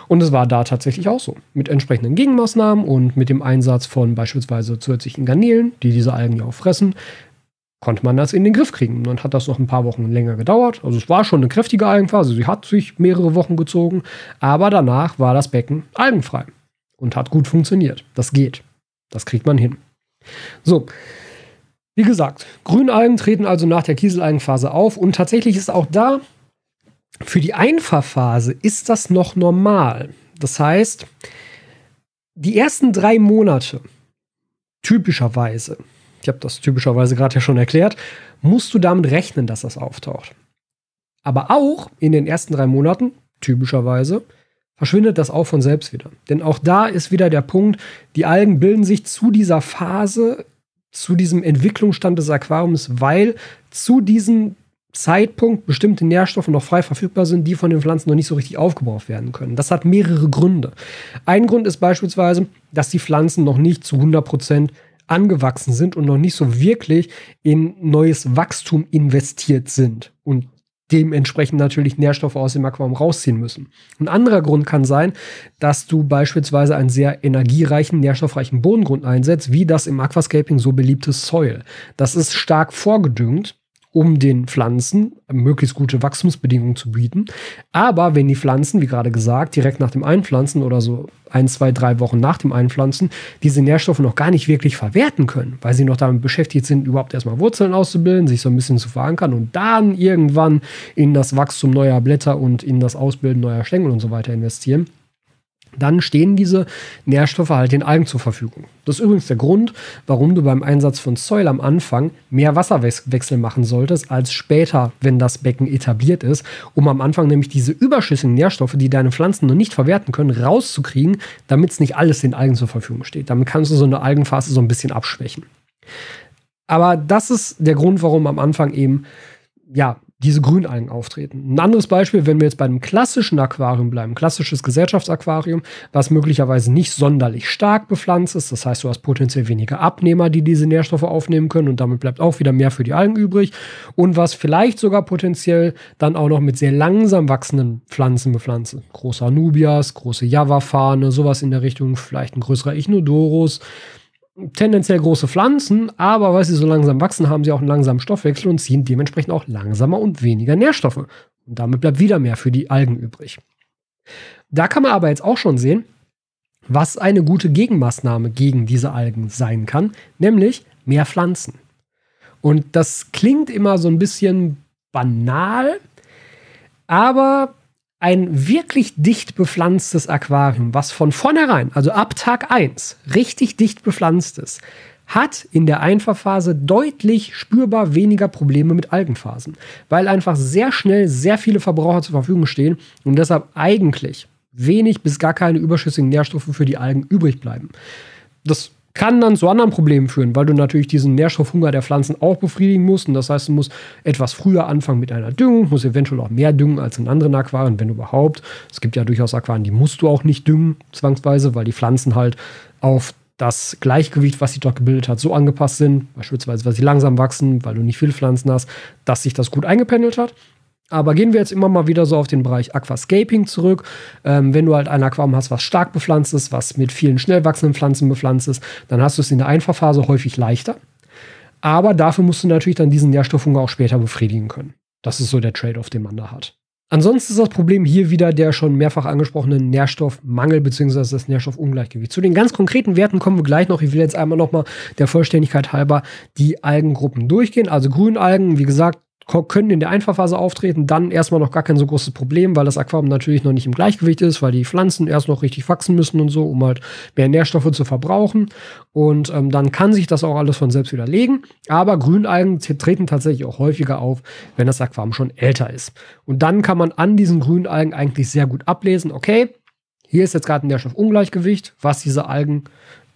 Und es war da tatsächlich auch so. Mit entsprechenden Gegenmaßnahmen und mit dem Einsatz von beispielsweise zusätzlichen Garnelen, die diese Algen ja auch fressen, konnte man das in den Griff kriegen. Und dann hat das noch ein paar Wochen länger gedauert. Also es war schon eine kräftige Algenphase. Sie hat sich mehrere Wochen gezogen. Aber danach war das Becken algenfrei und hat gut funktioniert. Das geht. Das kriegt man hin. So. Wie gesagt, Grünalgen treten also nach der Kieselalgenphase auf und tatsächlich ist auch da für die Einfahrphase ist das noch normal. Das heißt, die ersten drei Monate typischerweise ich habe das typischerweise gerade ja schon erklärt, musst du damit rechnen, dass das auftaucht. Aber auch in den ersten drei Monaten, typischerweise, verschwindet das auch von selbst wieder. Denn auch da ist wieder der Punkt, die Algen bilden sich zu dieser Phase, zu diesem Entwicklungsstand des Aquariums, weil zu diesem Zeitpunkt bestimmte Nährstoffe noch frei verfügbar sind, die von den Pflanzen noch nicht so richtig aufgebraucht werden können. Das hat mehrere Gründe. Ein Grund ist beispielsweise, dass die Pflanzen noch nicht zu 100 Prozent angewachsen sind und noch nicht so wirklich in neues Wachstum investiert sind und dementsprechend natürlich Nährstoffe aus dem Aquarium rausziehen müssen. Ein anderer Grund kann sein, dass du beispielsweise einen sehr energiereichen, nährstoffreichen Bodengrund einsetzt, wie das im Aquascaping so beliebte Soil. Das ist stark vorgedüngt um den Pflanzen möglichst gute Wachstumsbedingungen zu bieten. Aber wenn die Pflanzen, wie gerade gesagt, direkt nach dem Einpflanzen oder so ein, zwei, drei Wochen nach dem Einpflanzen diese Nährstoffe noch gar nicht wirklich verwerten können, weil sie noch damit beschäftigt sind, überhaupt erstmal Wurzeln auszubilden, sich so ein bisschen zu verankern und dann irgendwann in das Wachstum neuer Blätter und in das Ausbilden neuer Stängel und so weiter investieren, dann stehen diese Nährstoffe halt den Algen zur Verfügung. Das ist übrigens der Grund, warum du beim Einsatz von Soil am Anfang mehr Wasserwechsel machen solltest als später, wenn das Becken etabliert ist, um am Anfang nämlich diese überschüssigen Nährstoffe, die deine Pflanzen noch nicht verwerten können, rauszukriegen, damit es nicht alles den Algen zur Verfügung steht. Damit kannst du so eine Algenphase so ein bisschen abschwächen. Aber das ist der Grund, warum am Anfang eben ja, diese Grünalgen auftreten. Ein anderes Beispiel, wenn wir jetzt bei einem klassischen Aquarium bleiben, klassisches Gesellschaftsaquarium, was möglicherweise nicht sonderlich stark bepflanzt ist, das heißt, du hast potenziell weniger Abnehmer, die diese Nährstoffe aufnehmen können und damit bleibt auch wieder mehr für die Algen übrig und was vielleicht sogar potenziell dann auch noch mit sehr langsam wachsenden Pflanzen bepflanzt. Große Anubias, große Java-Fahne, sowas in der Richtung, vielleicht ein größerer Ichnodorus, tendenziell große Pflanzen, aber weil sie so langsam wachsen, haben sie auch einen langsamen Stoffwechsel und ziehen dementsprechend auch langsamer und weniger Nährstoffe. Und damit bleibt wieder mehr für die Algen übrig. Da kann man aber jetzt auch schon sehen, was eine gute Gegenmaßnahme gegen diese Algen sein kann, nämlich mehr Pflanzen. Und das klingt immer so ein bisschen banal, aber ein wirklich dicht bepflanztes Aquarium, was von vornherein, also ab Tag 1, richtig dicht bepflanzt ist, hat in der Einfahrphase deutlich spürbar weniger Probleme mit Algenphasen, weil einfach sehr schnell sehr viele Verbraucher zur Verfügung stehen und deshalb eigentlich wenig bis gar keine überschüssigen Nährstoffe für die Algen übrig bleiben. Das kann dann zu anderen Problemen führen, weil du natürlich diesen Nährstoffhunger der Pflanzen auch befriedigen musst. Und das heißt, du musst etwas früher anfangen mit einer Düngung, musst eventuell auch mehr düngen als in anderen Aquarien, wenn überhaupt. Es gibt ja durchaus Aquarien, die musst du auch nicht düngen, zwangsweise, weil die Pflanzen halt auf das Gleichgewicht, was sie dort gebildet hat, so angepasst sind, beispielsweise, weil sie langsam wachsen, weil du nicht viele Pflanzen hast, dass sich das gut eingependelt hat. Aber gehen wir jetzt immer mal wieder so auf den Bereich Aquascaping zurück. Ähm, wenn du halt ein Aquarium hast, was stark bepflanzt ist, was mit vielen schnell wachsenden Pflanzen bepflanzt ist, dann hast du es in der Einfahrphase häufig leichter. Aber dafür musst du natürlich dann diesen Nährstoffhunger auch später befriedigen können. Das ist so der Trade-off, den man da hat. Ansonsten ist das Problem hier wieder der schon mehrfach angesprochene Nährstoffmangel bzw. das Nährstoffungleichgewicht. Zu den ganz konkreten Werten kommen wir gleich noch. Ich will jetzt einmal nochmal der Vollständigkeit halber die Algengruppen durchgehen. Also Grünalgen, wie gesagt, können in der Einfahrphase auftreten, dann erstmal noch gar kein so großes Problem, weil das Aquarium natürlich noch nicht im Gleichgewicht ist, weil die Pflanzen erst noch richtig wachsen müssen und so, um halt mehr Nährstoffe zu verbrauchen. Und ähm, dann kann sich das auch alles von selbst widerlegen. Aber Grünalgen treten tatsächlich auch häufiger auf, wenn das Aquarium schon älter ist. Und dann kann man an diesen Grünalgen eigentlich sehr gut ablesen, okay, hier ist jetzt gerade ein Nährstoffungleichgewicht, was diese Algen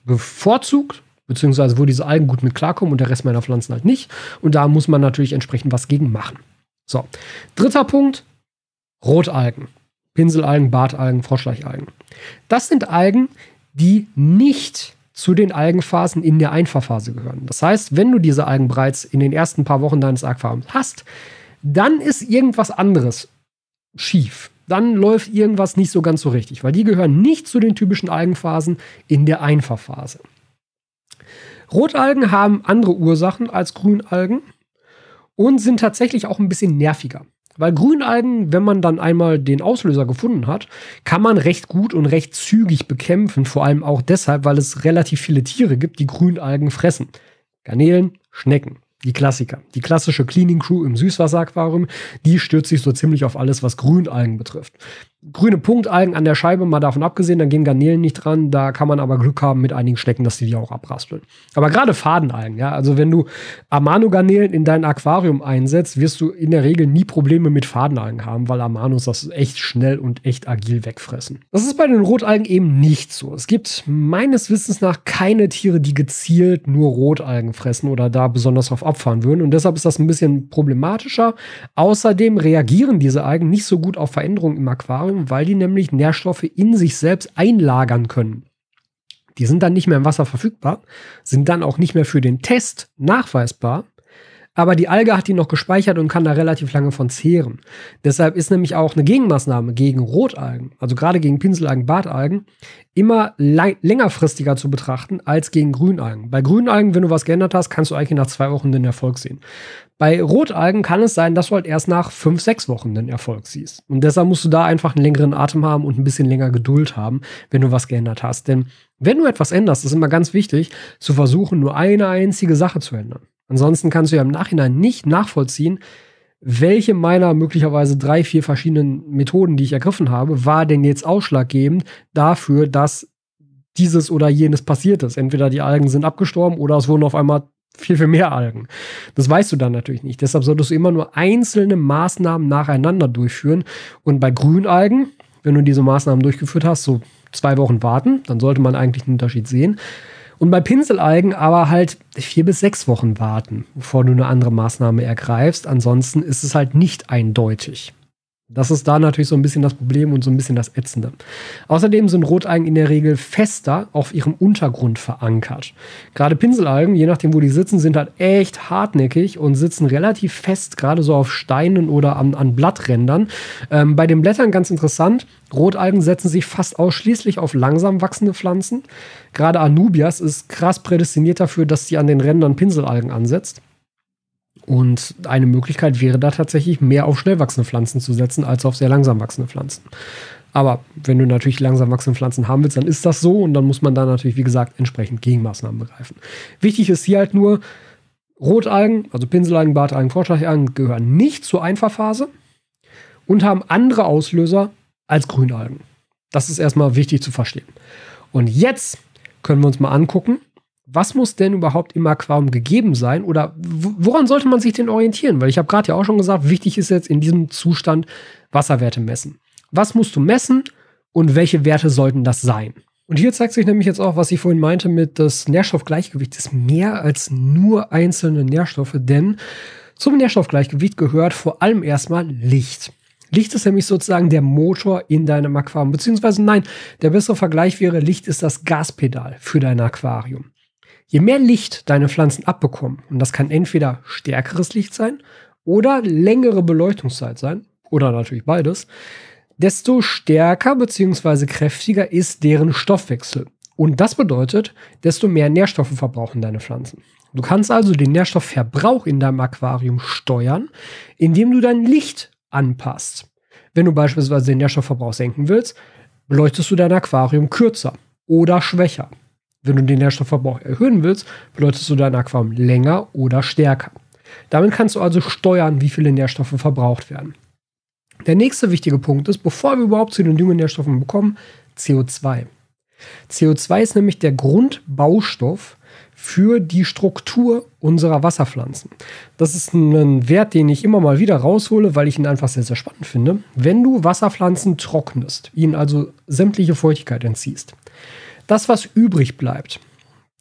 bevorzugt beziehungsweise wo diese Algen gut mit klarkommen und der Rest meiner Pflanzen halt nicht. Und da muss man natürlich entsprechend was gegen machen. So, dritter Punkt, Rotalgen. Pinselalgen, Bartalgen, Froschleichalgen. Das sind Algen, die nicht zu den Algenphasen in der Einfahrphase gehören. Das heißt, wenn du diese Algen bereits in den ersten paar Wochen deines Aquariums hast, dann ist irgendwas anderes schief. Dann läuft irgendwas nicht so ganz so richtig, weil die gehören nicht zu den typischen Algenphasen in der Einfahrphase. Rotalgen haben andere Ursachen als Grünalgen. und sind tatsächlich auch ein bisschen nerviger. Weil Grünalgen, wenn man dann einmal den Auslöser gefunden hat, kann man recht gut und recht zügig bekämpfen. Vor allem auch deshalb, weil es relativ viele Tiere gibt, die Grünalgen fressen. Garnelen, Schnecken. Die Klassiker. Die klassische Cleaning Crew im Süßwasseraquarium, die stürzt sich so ziemlich auf alles, was Grünalgen betrifft grüne Punktalgen an der Scheibe, mal davon abgesehen, da gehen Garnelen nicht dran. Da kann man aber Glück haben mit einigen Schnecken, dass die die auch abraspeln. Aber gerade Fadenalgen, ja, also wenn du Amano-Garnelen in dein Aquarium einsetzt, wirst du in der Regel nie Probleme mit Fadenalgen haben, weil Amanos das echt schnell und echt agil wegfressen. Das ist bei den Rotalgen eben nicht so. Es gibt meines Wissens nach keine Tiere, die gezielt nur Rotalgen fressen oder da besonders drauf abfahren würden. Und deshalb ist das ein bisschen problematischer. Außerdem reagieren diese Algen nicht so gut auf Veränderungen im Aquarium Aquarium, weil die nämlich Nährstoffe in sich selbst einlagern können. Die sind dann nicht mehr im Wasser verfügbar, sind dann auch nicht mehr für den Test nachweisbar aber die Alge hat die noch gespeichert und kann da relativ lange von zehren. Deshalb ist nämlich auch eine Gegenmaßnahme gegen Rotalgen, also gerade gegen Pinselalgen, Bartalgen, immer längerfristiger zu betrachten als gegen Grünalgen. Bei Grünalgen, wenn du was geändert hast, kannst du eigentlich nach zwei Wochen den Erfolg sehen. Bei Rotalgen kann es sein, dass du halt erst nach fünf, sechs Wochen den Erfolg siehst. Und deshalb musst du da einfach einen längeren Atem haben und ein bisschen länger Geduld haben, wenn du was geändert hast. Denn wenn du etwas änderst, ist immer ganz wichtig, zu versuchen, nur eine einzige Sache zu ändern. Ansonsten kannst du ja im Nachhinein nicht nachvollziehen, welche meiner möglicherweise drei, vier verschiedenen Methoden, die ich ergriffen habe, war denn jetzt ausschlaggebend dafür, dass dieses oder jenes passiert ist. Entweder die Algen sind abgestorben oder es wurden auf einmal viel, viel mehr Algen. Das weißt du dann natürlich nicht. Deshalb solltest du immer nur einzelne Maßnahmen nacheinander durchführen. Und bei Grünalgen, wenn du diese Maßnahmen durchgeführt hast, so zwei Wochen warten, dann sollte man eigentlich einen Unterschied sehen. Und bei Pinselalgen aber halt vier bis sechs Wochen warten, bevor du eine andere Maßnahme ergreifst. Ansonsten ist es halt nicht eindeutig. Das ist da natürlich so ein bisschen das Problem und so ein bisschen das Ätzende. Außerdem sind Rotalgen in der Regel fester auf ihrem Untergrund verankert. Gerade Pinselalgen, je nachdem, wo die sitzen, sind halt echt hartnäckig und sitzen relativ fest, gerade so auf Steinen oder an, an Blatträndern. Ähm, bei den Blättern ganz interessant, Rotalgen setzen sich fast ausschließlich auf langsam wachsende Pflanzen. Gerade Anubias ist krass prädestiniert dafür, dass sie an den Rändern Pinselalgen ansetzt. Und eine Möglichkeit wäre da tatsächlich mehr auf schnell wachsende Pflanzen zu setzen, als auf sehr langsam wachsende Pflanzen. Aber wenn du natürlich langsam wachsende Pflanzen haben willst, dann ist das so und dann muss man da natürlich, wie gesagt, entsprechend Gegenmaßnahmen begreifen. Wichtig ist hier halt nur, Rotalgen, also Pinselalgen, Bartalgen, Vorschlagjalgen gehören nicht zur Einfahrphase und haben andere Auslöser als Grünalgen. Das ist erstmal wichtig zu verstehen. Und jetzt können wir uns mal angucken, was muss denn überhaupt im Aquarium gegeben sein oder woran sollte man sich denn orientieren? Weil ich habe gerade ja auch schon gesagt, wichtig ist jetzt in diesem Zustand Wasserwerte messen. Was musst du messen und welche Werte sollten das sein? Und hier zeigt sich nämlich jetzt auch, was ich vorhin meinte mit das Nährstoffgleichgewicht ist mehr als nur einzelne Nährstoffe, denn zum Nährstoffgleichgewicht gehört vor allem erstmal Licht. Licht ist nämlich sozusagen der Motor in deinem Aquarium. Beziehungsweise nein, der bessere Vergleich wäre, Licht ist das Gaspedal für dein Aquarium. Je mehr Licht deine Pflanzen abbekommen, und das kann entweder stärkeres Licht sein oder längere Beleuchtungszeit sein, oder natürlich beides, desto stärker bzw. kräftiger ist deren Stoffwechsel. Und das bedeutet, desto mehr Nährstoffe verbrauchen deine Pflanzen. Du kannst also den Nährstoffverbrauch in deinem Aquarium steuern, indem du dein Licht anpasst. Wenn du beispielsweise den Nährstoffverbrauch senken willst, beleuchtest du dein Aquarium kürzer oder schwächer. Wenn du den Nährstoffverbrauch erhöhen willst, beleuchtest du dein Aquarium länger oder stärker. Damit kannst du also steuern, wie viele Nährstoffe verbraucht werden. Der nächste wichtige Punkt ist, bevor wir überhaupt zu den Düngenährstoffen bekommen, CO2. CO2 ist nämlich der Grundbaustoff für die Struktur unserer Wasserpflanzen. Das ist ein Wert, den ich immer mal wieder raushole, weil ich ihn einfach sehr, sehr spannend finde. Wenn du Wasserpflanzen trocknest, ihnen also sämtliche Feuchtigkeit entziehst, das, was übrig bleibt,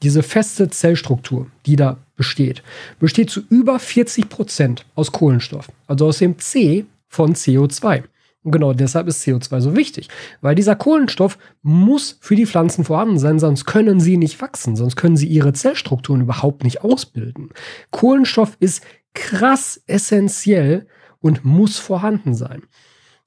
diese feste Zellstruktur, die da besteht, besteht zu über 40 Prozent aus Kohlenstoff, also aus dem C von CO2. Und genau deshalb ist CO2 so wichtig, weil dieser Kohlenstoff muss für die Pflanzen vorhanden sein, sonst können sie nicht wachsen, sonst können sie ihre Zellstrukturen überhaupt nicht ausbilden. Kohlenstoff ist krass essentiell und muss vorhanden sein.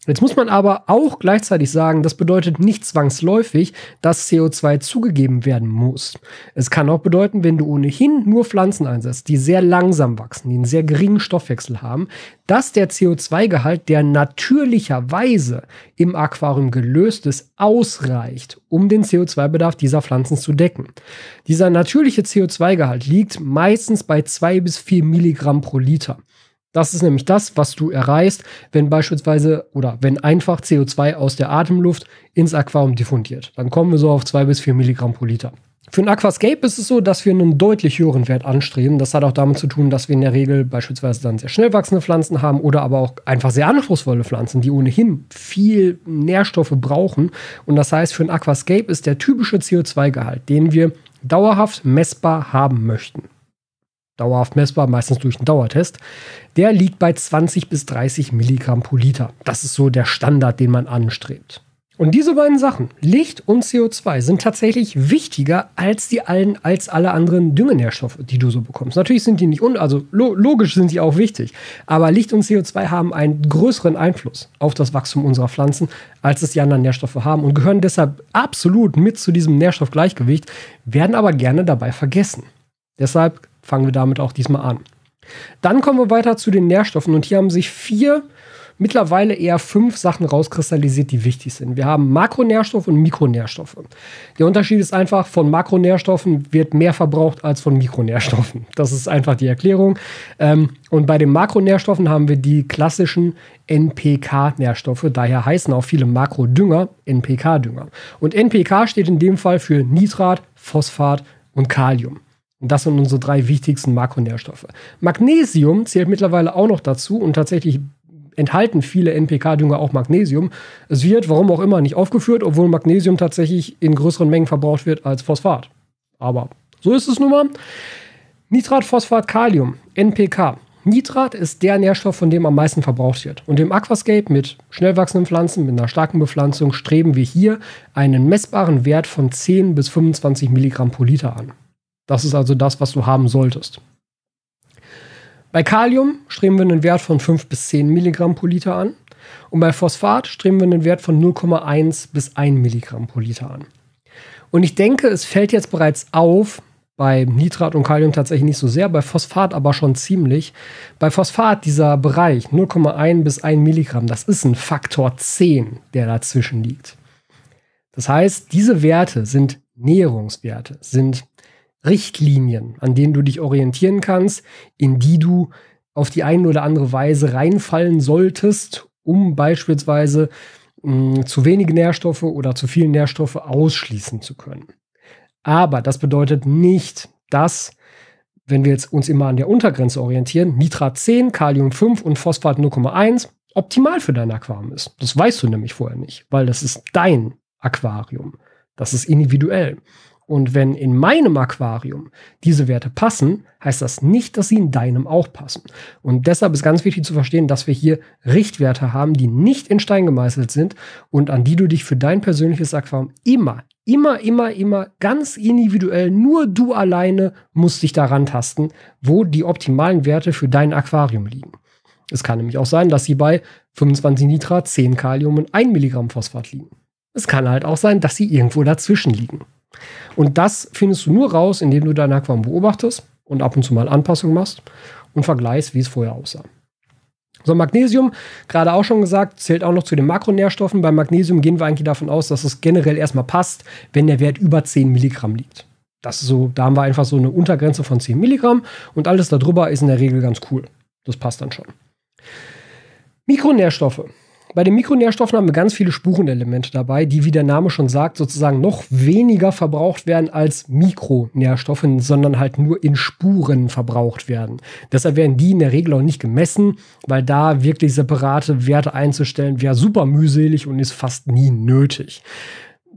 Jetzt muss man aber auch gleichzeitig sagen, das bedeutet nicht zwangsläufig, dass CO2 zugegeben werden muss. Es kann auch bedeuten, wenn du ohnehin nur Pflanzen einsetzt, die sehr langsam wachsen, die einen sehr geringen Stoffwechsel haben, dass der CO2-Gehalt, der natürlicherweise im Aquarium gelöst ist, ausreicht, um den CO2-Bedarf dieser Pflanzen zu decken. Dieser natürliche CO2-Gehalt liegt meistens bei zwei bis vier Milligramm pro Liter. Das ist nämlich das, was du erreichst, wenn beispielsweise oder wenn einfach CO2 aus der Atemluft ins Aquarium diffundiert. Dann kommen wir so auf zwei bis vier Milligramm pro Liter. Für ein Aquascape ist es so, dass wir einen deutlich höheren Wert anstreben. Das hat auch damit zu tun, dass wir in der Regel beispielsweise dann sehr schnell wachsende Pflanzen haben oder aber auch einfach sehr anspruchsvolle Pflanzen, die ohnehin viel Nährstoffe brauchen. Und das heißt, für ein Aquascape ist der typische CO2-Gehalt, den wir dauerhaft messbar haben möchten, dauerhaft messbar, meistens durch einen Dauertest, der liegt bei 20 bis 30 Milligramm pro Liter. Das ist so der Standard, den man anstrebt. Und diese beiden Sachen, Licht und CO2, sind tatsächlich wichtiger als die allen, als alle anderen Düngenährstoffe, die du so bekommst. Natürlich sind die nicht un, also lo logisch sind sie auch wichtig, aber Licht und CO2 haben einen größeren Einfluss auf das Wachstum unserer Pflanzen, als es die anderen Nährstoffe haben und gehören deshalb absolut mit zu diesem Nährstoffgleichgewicht, werden aber gerne dabei vergessen. Deshalb fangen wir damit auch diesmal an. Dann kommen wir weiter zu den Nährstoffen und hier haben sich vier, mittlerweile eher fünf Sachen rauskristallisiert, die wichtig sind. Wir haben Makronährstoffe und Mikronährstoffe. Der Unterschied ist einfach, von Makronährstoffen wird mehr verbraucht als von Mikronährstoffen. Das ist einfach die Erklärung. Ähm, und bei den Makronährstoffen haben wir die klassischen NPK-Nährstoffe. Daher heißen auch viele Makrodünger NPK-Dünger. Und NPK steht in dem Fall für Nitrat, Phosphat und Kalium. Und das sind unsere drei wichtigsten Makronährstoffe. Magnesium zählt mittlerweile auch noch dazu und tatsächlich enthalten viele NPK-Dünger auch Magnesium. Es wird, warum auch immer, nicht aufgeführt, obwohl Magnesium tatsächlich in größeren Mengen verbraucht wird als Phosphat. Aber so ist es nun mal. Nitrat, Phosphat, Kalium, NPK. Nitrat ist der Nährstoff, von dem am meisten verbraucht wird. Und im Aquascape mit schnell wachsenden Pflanzen, mit einer starken Bepflanzung, streben wir hier einen messbaren Wert von 10 bis 25 Milligramm pro Liter an. Das ist also das, was du haben solltest. Bei Kalium streben wir einen Wert von 5 bis 10 Milligramm pro Liter an. Und bei Phosphat streben wir einen Wert von 0,1 bis 1 Milligramm pro Liter an. Und ich denke, es fällt jetzt bereits auf, bei Nitrat und Kalium tatsächlich nicht so sehr, bei Phosphat aber schon ziemlich. Bei Phosphat dieser Bereich 0,1 bis 1 Milligramm, das ist ein Faktor 10, der dazwischen liegt. Das heißt, diese Werte sind Näherungswerte, sind Richtlinien, an denen du dich orientieren kannst, in die du auf die eine oder andere Weise reinfallen solltest, um beispielsweise mh, hm, zu wenige Nährstoffe oder zu viele Nährstoffe ausschließen zu können. Aber das bedeutet nicht, dass, wenn wir jetzt uns immer an der Untergrenze orientieren, Nitrat 10, Kalium 5 und Phosphat 0,1 optimal für dein Aquarium ist. Das weißt du nämlich vorher nicht, weil das ist dein Aquarium. Das ist individuell. Und wenn in meinem Aquarium diese Werte passen, heißt das nicht, dass sie in deinem auch passen. Und deshalb ist ganz wichtig zu verstehen, dass wir hier Richtwerte haben, die nicht in Stein gemeißelt sind und an die du dich für dein persönliches Aquarium immer, immer, immer, immer ganz individuell, nur du alleine musst dich daran tasten, wo die optimalen Werte für dein Aquarium liegen. Es kann nämlich auch sein, dass sie bei 25 Nitrat, 10 Kalium und 1 Milligramm Phosphat liegen. Es kann halt auch sein, dass sie irgendwo dazwischen liegen. Und das findest du nur raus, indem du dein Aquarium beobachtest und ab und zu mal Anpassungen machst und vergleichst, wie es vorher aussah. So, Magnesium, gerade auch schon gesagt, zählt auch noch zu den Makronährstoffen. Beim Magnesium gehen wir eigentlich davon aus, dass es generell erstmal passt, wenn der Wert über 10 Milligramm liegt. Das ist so, da haben wir einfach so eine Untergrenze von 10 Milligramm und alles darüber ist in der Regel ganz cool. Das passt dann schon. Mikronährstoffe bei den Mikronährstoffen haben wir ganz viele Spurenelemente dabei, die, wie der Name schon sagt, sozusagen noch weniger verbraucht werden als Mikronährstoffe, sondern halt nur in Spuren verbraucht werden. Deshalb werden die in der Regel auch nicht gemessen, weil da wirklich separate Werte einzustellen wäre super mühselig und ist fast nie nötig.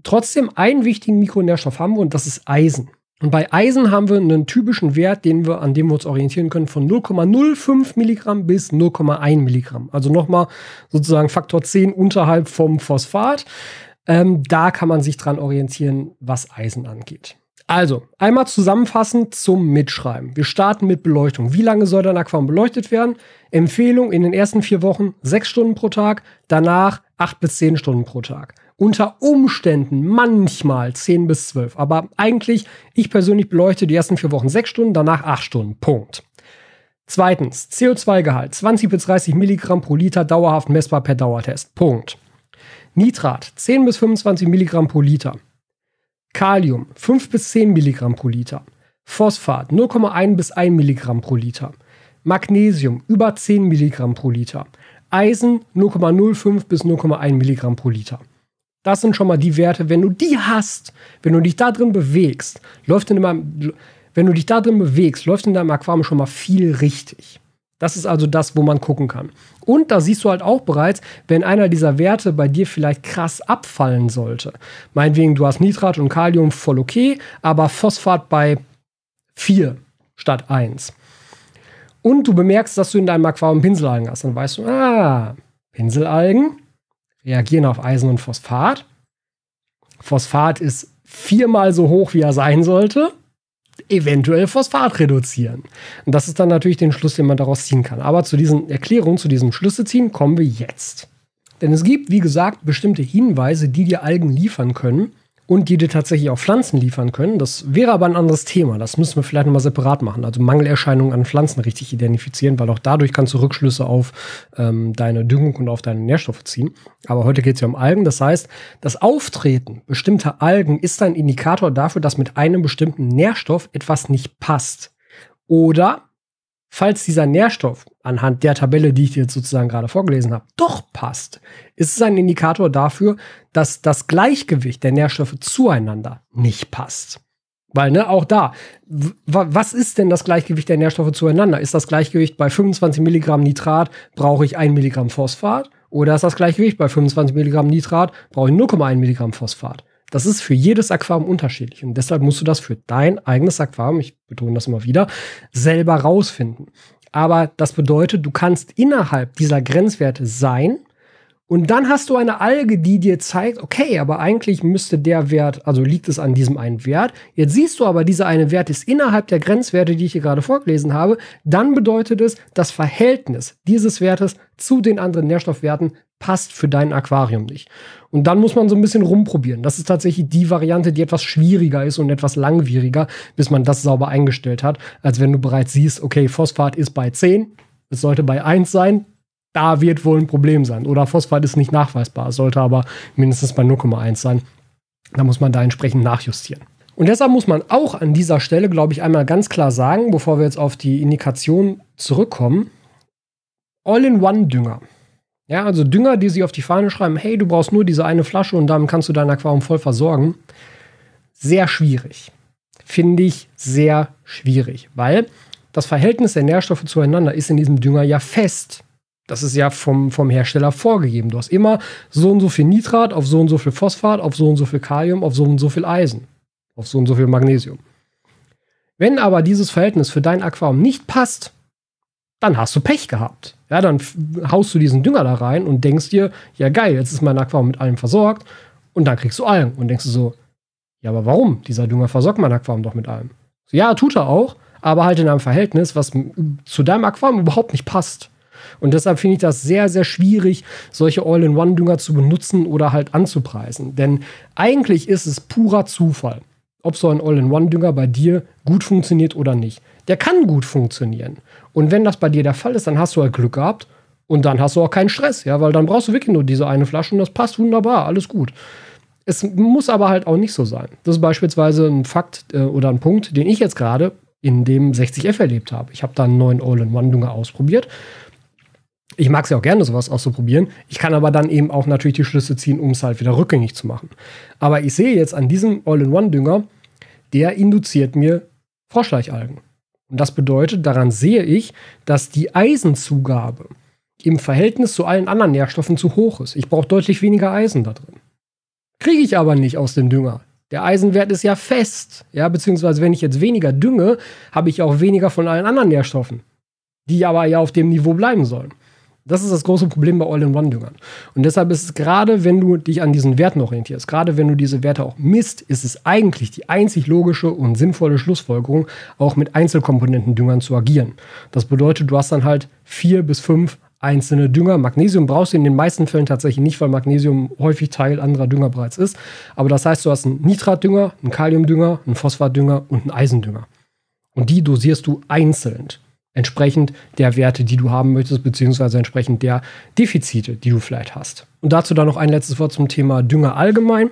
Trotzdem einen wichtigen Mikronährstoff haben wir und das ist Eisen. Und bei Eisen haben wir einen typischen Wert, den wir, an dem wir uns orientieren können, von 0,05 Milligramm bis 0,1 Milligramm. Also nochmal sozusagen Faktor 10 unterhalb vom Phosphat. Ähm, da kann man sich dran orientieren, was Eisen angeht. Also, einmal zusammenfassend zum Mitschreiben. Wir starten mit Beleuchtung. Wie lange soll dein Aquarium beleuchtet werden? Empfehlung in den ersten vier Wochen sechs Stunden pro Tag, danach acht bis zehn Stunden pro Tag. Unter Umständen manchmal zehn bis zwölf. Aber eigentlich, ich persönlich beleuchte die ersten vier Wochen sechs Stunden, danach acht Stunden. Punkt. Zweitens, CO2-Gehalt 20 bis 30 Milligramm pro Liter dauerhaft messbar per Dauertest. Punkt. Nitrat 10 bis 25 Milligramm pro Liter. Kalium 5 bis 10 Milligramm pro Liter. Phosphat 0,1 bis 1 Milligramm pro Liter. Magnesium über 10 Milligramm pro Liter. Eisen 0,05 bis 0,1 Milligramm pro Liter. Das sind schon mal die Werte. Wenn du die hast, wenn du dich da drin bewegst, läuft in deinem, wenn du dich da drin bewegst, läuft in deinem Aquarium schon mal viel richtig. Das ist also das, wo man gucken kann. Und da siehst du halt auch bereits, wenn einer dieser Werte bei dir vielleicht krass abfallen sollte. Meinetwegen, du hast Nitrat und Kalium voll okay, aber Phosphat bei 4 statt 1. Und du bemerkst, dass du in deinem Aquarium Pinselalgen hast. Dann weißt du, ah, Pinselalgen reagieren auf Eisen und Phosphat. Phosphat ist viermal so hoch, wie er sein sollte eventuell Phosphat reduzieren. Und das ist dann natürlich den Schluss, den man daraus ziehen kann. Aber zu diesen Erklärungen, zu diesem Schlüsse ziehen, kommen wir jetzt. Denn es gibt, wie gesagt, bestimmte Hinweise, die dir Algen liefern können, und die dir tatsächlich auch Pflanzen liefern können. Das wäre aber ein anderes Thema. Das müssen wir vielleicht nochmal separat machen. Also Mangelerscheinungen an Pflanzen richtig identifizieren, weil auch dadurch kannst du Rückschlüsse auf ähm, deine Düngung und auf deine Nährstoffe ziehen. Aber heute geht es ja um Algen. Das heißt, das Auftreten bestimmter Algen ist ein Indikator dafür, dass mit einem bestimmten Nährstoff etwas nicht passt. Oder falls dieser Nährstoff anhand der Tabelle, die ich dir jetzt sozusagen gerade vorgelesen habe, doch passt, ist es ein Indikator dafür, dass das Gleichgewicht der Nährstoffe zueinander nicht passt. Weil, ne, auch da, was ist denn das Gleichgewicht der Nährstoffe zueinander? Ist das Gleichgewicht bei 25 Milligramm Nitrat, brauche ich 1 Milligramm Phosphat? Oder ist das Gleichgewicht bei 25 Milligramm Nitrat, brauche ich 0,1 Milligramm Phosphat? Das ist für jedes Aquarium unterschiedlich. Und deshalb musst du das für dein eigenes Aquarium, ich betone das immer wieder, selber rausfinden. Aber das bedeutet, du kannst innerhalb dieser Grenzwerte sein und dann hast du eine Alge, die dir zeigt, okay, aber eigentlich müsste der Wert, also liegt es an diesem einen Wert. Jetzt siehst du aber, dieser eine Wert ist innerhalb der Grenzwerte, die ich hier gerade vorgelesen habe. Dann bedeutet es, das Verhältnis dieses Wertes zu den anderen Nährstoffwerten passt für dein Aquarium nicht. Und dann muss man so ein bisschen rumprobieren. Das ist tatsächlich die Variante, die etwas schwieriger ist und etwas langwieriger, bis man das sauber eingestellt hat, als wenn du bereits siehst, okay, Phosphat ist bei 10, es sollte bei 1 sein, da wird wohl ein Problem sein. Oder Phosphat ist nicht nachweisbar, sollte aber mindestens bei 0,1 sein. Da muss man da entsprechend nachjustieren. Und deshalb muss man auch an dieser Stelle, glaube ich, einmal ganz klar sagen, bevor wir jetzt auf die Indikation zurückkommen, All-in-One-Dünger. Ja, also Dünger, die sie auf die Fahne schreiben, hey, du brauchst nur diese eine Flasche und damit kannst du dein Aquarium voll versorgen. Sehr schwierig. Finde ich sehr schwierig, weil das Verhältnis der Nährstoffe zueinander ist in diesem Dünger ja fest. Das ist ja vom, vom Hersteller vorgegeben. Du hast immer so und so viel Nitrat auf so und so viel Phosphat, auf so und so viel Kalium, auf so und so viel Eisen, auf so und so viel Magnesium. Wenn aber dieses Verhältnis für dein Aquarium nicht passt, dann hast du Pech gehabt. Ja, dann haust du diesen Dünger da rein und denkst dir, ja geil, jetzt ist mein Aquarium mit allem versorgt und dann kriegst du Algen und denkst du so, ja, aber warum? Dieser Dünger versorgt mein Aquarium doch mit allem. So, ja, tut er auch, aber halt in einem Verhältnis, was zu deinem Aquarium überhaupt nicht passt. Und deshalb finde ich das sehr, sehr schwierig, solche All-in-One-Dünger zu benutzen oder halt anzupreisen. Denn eigentlich ist es purer Zufall, ob so ein All-in-One-Dünger bei dir gut funktioniert oder nicht. Der kann gut funktionieren. Und wenn das bei dir der Fall ist, dann hast du halt Glück gehabt und dann hast du auch keinen Stress, ja, weil dann brauchst du wirklich nur diese eine Flasche und das passt wunderbar, alles gut. Es muss aber halt auch nicht so sein. Das ist beispielsweise ein Fakt äh, oder ein Punkt, den ich jetzt gerade in dem 60F erlebt habe. Ich habe da einen neuen All-in-One-Dünger ausprobiert ich mag es ja auch gerne, sowas auszuprobieren. Ich kann aber dann eben auch natürlich die Schlüsse ziehen, um es halt wieder rückgängig zu machen. Aber ich sehe jetzt an diesem All-in-One-Dünger, der induziert mir Froschleichalgen. Und das bedeutet, daran sehe ich, dass die Eisenzugabe im Verhältnis zu allen anderen Nährstoffen zu hoch ist. Ich brauche deutlich weniger Eisen da drin. Kriege ich aber nicht aus dem Dünger. Der Eisenwert ist ja fest. Ja, beziehungsweise wenn ich jetzt weniger dünge, habe ich auch weniger von allen anderen Nährstoffen, die aber ja auf dem Niveau bleiben sollen. Das ist das große Problem bei All-in-One-Düngern. Und deshalb ist es gerade, wenn du dich an diesen Werten orientierst, gerade wenn du diese Werte auch misst, ist es eigentlich die einzig logische und sinnvolle Schlussfolgerung, auch mit Einzelkomponenten-Düngern zu agieren. Das bedeutet, du hast dann halt vier bis fünf einzelne Dünger. Magnesium brauchst du in den meisten Fällen tatsächlich nicht, weil Magnesium häufig Teil anderer Dünger bereits ist. Aber das heißt, du hast einen Nitratdünger, einen Kaliumdünger, einen Phosphatdünger und einen Eisendünger. Und die dosierst du einzeln entsprechend der Werte, die du haben möchtest, beziehungsweise entsprechend der Defizite, die du vielleicht hast. Und dazu dann noch ein letztes Wort zum Thema Dünger allgemein.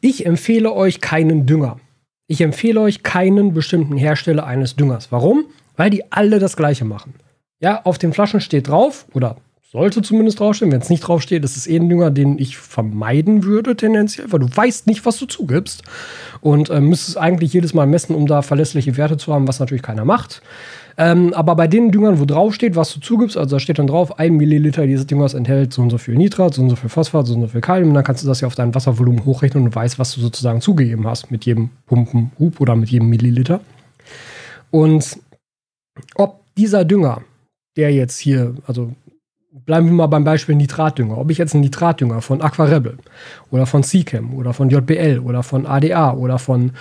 Ich empfehle euch keinen Dünger. Ich empfehle euch keinen bestimmten Hersteller eines Düngers. Warum? Weil die alle das gleiche machen. Ja, auf den Flaschen steht drauf, oder sollte zumindest draufstehen. Wenn es nicht draufsteht, ist es eh ein Dünger, den ich vermeiden würde, tendenziell, weil du weißt nicht, was du zugibst. Und äh, müsstest eigentlich jedes Mal messen, um da verlässliche Werte zu haben, was natürlich keiner macht. Ähm, aber bei den Düngern, wo draufsteht, was du zugibst, also da steht dann drauf, ein Milliliter dieses Düngers enthält so und so viel Nitrat, so und so viel Phosphat, so und so viel Kalium. Und dann kannst du das ja auf dein Wasservolumen hochrechnen und weißt, was du sozusagen zugegeben hast mit jedem Pumpenhub oder mit jedem Milliliter. Und ob dieser Dünger, der jetzt hier, also bleiben wir mal beim Beispiel Nitratdünger. Ob ich jetzt einen Nitratdünger von Aquarebel oder von Seachem oder von JBL oder von ADA oder von